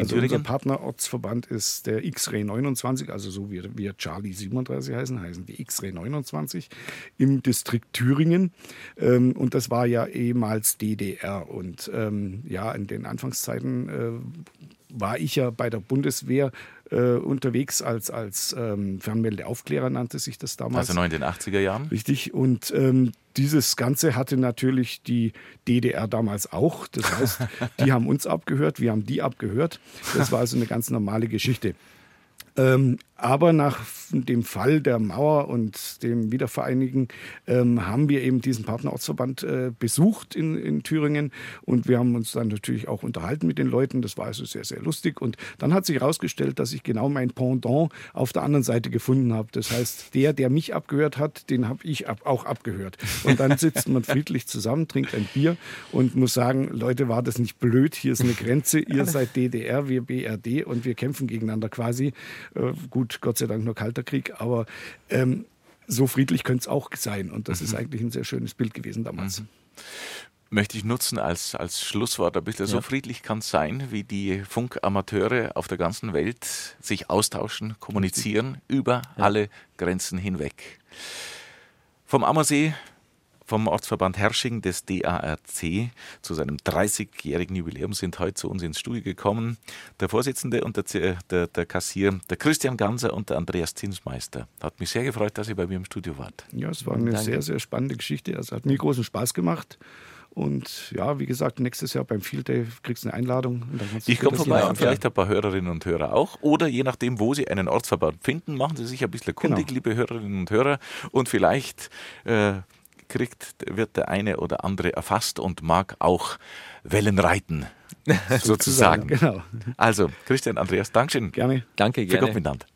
S3: Also unser
S2: Thüringen.
S3: Partnerortsverband ist der X-Ray 29, also so wie wir Charlie 37 heißen, heißen die X-Ray 29 im Distrikt Thüringen. Ähm, und das war ja ehemals DDR. Und ähm, ja, in den Anfangszeiten äh, war ich ja bei der Bundeswehr äh, unterwegs als, als ähm, Fernmeldeaufklärer, nannte sich das damals.
S2: Also noch in den 80er Jahren.
S3: Richtig. Und ähm, dieses Ganze hatte natürlich die DDR damals auch. Das heißt, (laughs) die haben uns abgehört, wir haben die abgehört. Das war also eine ganz normale Geschichte. Ähm, aber nach dem Fall der Mauer und dem Wiedervereinigen ähm, haben wir eben diesen Partnerortsverband äh, besucht in, in Thüringen und wir haben uns dann natürlich auch unterhalten mit den Leuten. Das war also sehr, sehr lustig. Und dann hat sich herausgestellt, dass ich genau mein Pendant auf der anderen Seite gefunden habe. Das heißt, der, der mich abgehört hat, den habe ich ab, auch abgehört. Und dann sitzt man friedlich zusammen, trinkt ein Bier und muss sagen, Leute, war das nicht blöd? Hier ist eine Grenze. Ihr (laughs) seid DDR, wir BRD und wir kämpfen gegeneinander quasi. Äh, gut, Gott sei Dank nur kalter Krieg, aber ähm, so friedlich könnte es auch sein. Und das ist eigentlich ein sehr schönes Bild gewesen damals.
S2: möchte ich nutzen als, als Schlusswort ein bisschen. So friedlich kann es sein, wie die Funkamateure auf der ganzen Welt sich austauschen, kommunizieren über alle Grenzen hinweg. Vom Ammersee, vom Ortsverband Hersching des DARC zu seinem 30-jährigen Jubiläum sind heute zu uns ins Studio gekommen der Vorsitzende und der, Z- der, der Kassier, der Christian Ganser und der Andreas Zinsmeister. Hat mich sehr gefreut, dass ihr bei mir im Studio wart.
S3: Ja, es war eine
S4: Danke.
S3: sehr, sehr spannende Geschichte. Also hat mir großen Spaß gemacht. Und ja, wie gesagt, nächstes Jahr beim Field Day kriegst du eine Einladung.
S2: Ich komme vorbei
S3: machen.
S2: und vielleicht ein paar Hörerinnen und Hörer auch. Oder je nachdem, wo Sie einen Ortsverband finden, machen Sie sich ein bisschen kundig,
S3: Genau.
S2: liebe Hörerinnen und Hörer. Und vielleicht äh, kriegt, wird der eine oder andere erfasst und mag auch Wellen reiten, (laughs) sozusagen.
S3: Genau.
S2: Also, Christian, Andreas, Dankeschön
S3: Gerne.
S4: Danke,
S2: für
S4: gerne.
S2: Gott miteinander.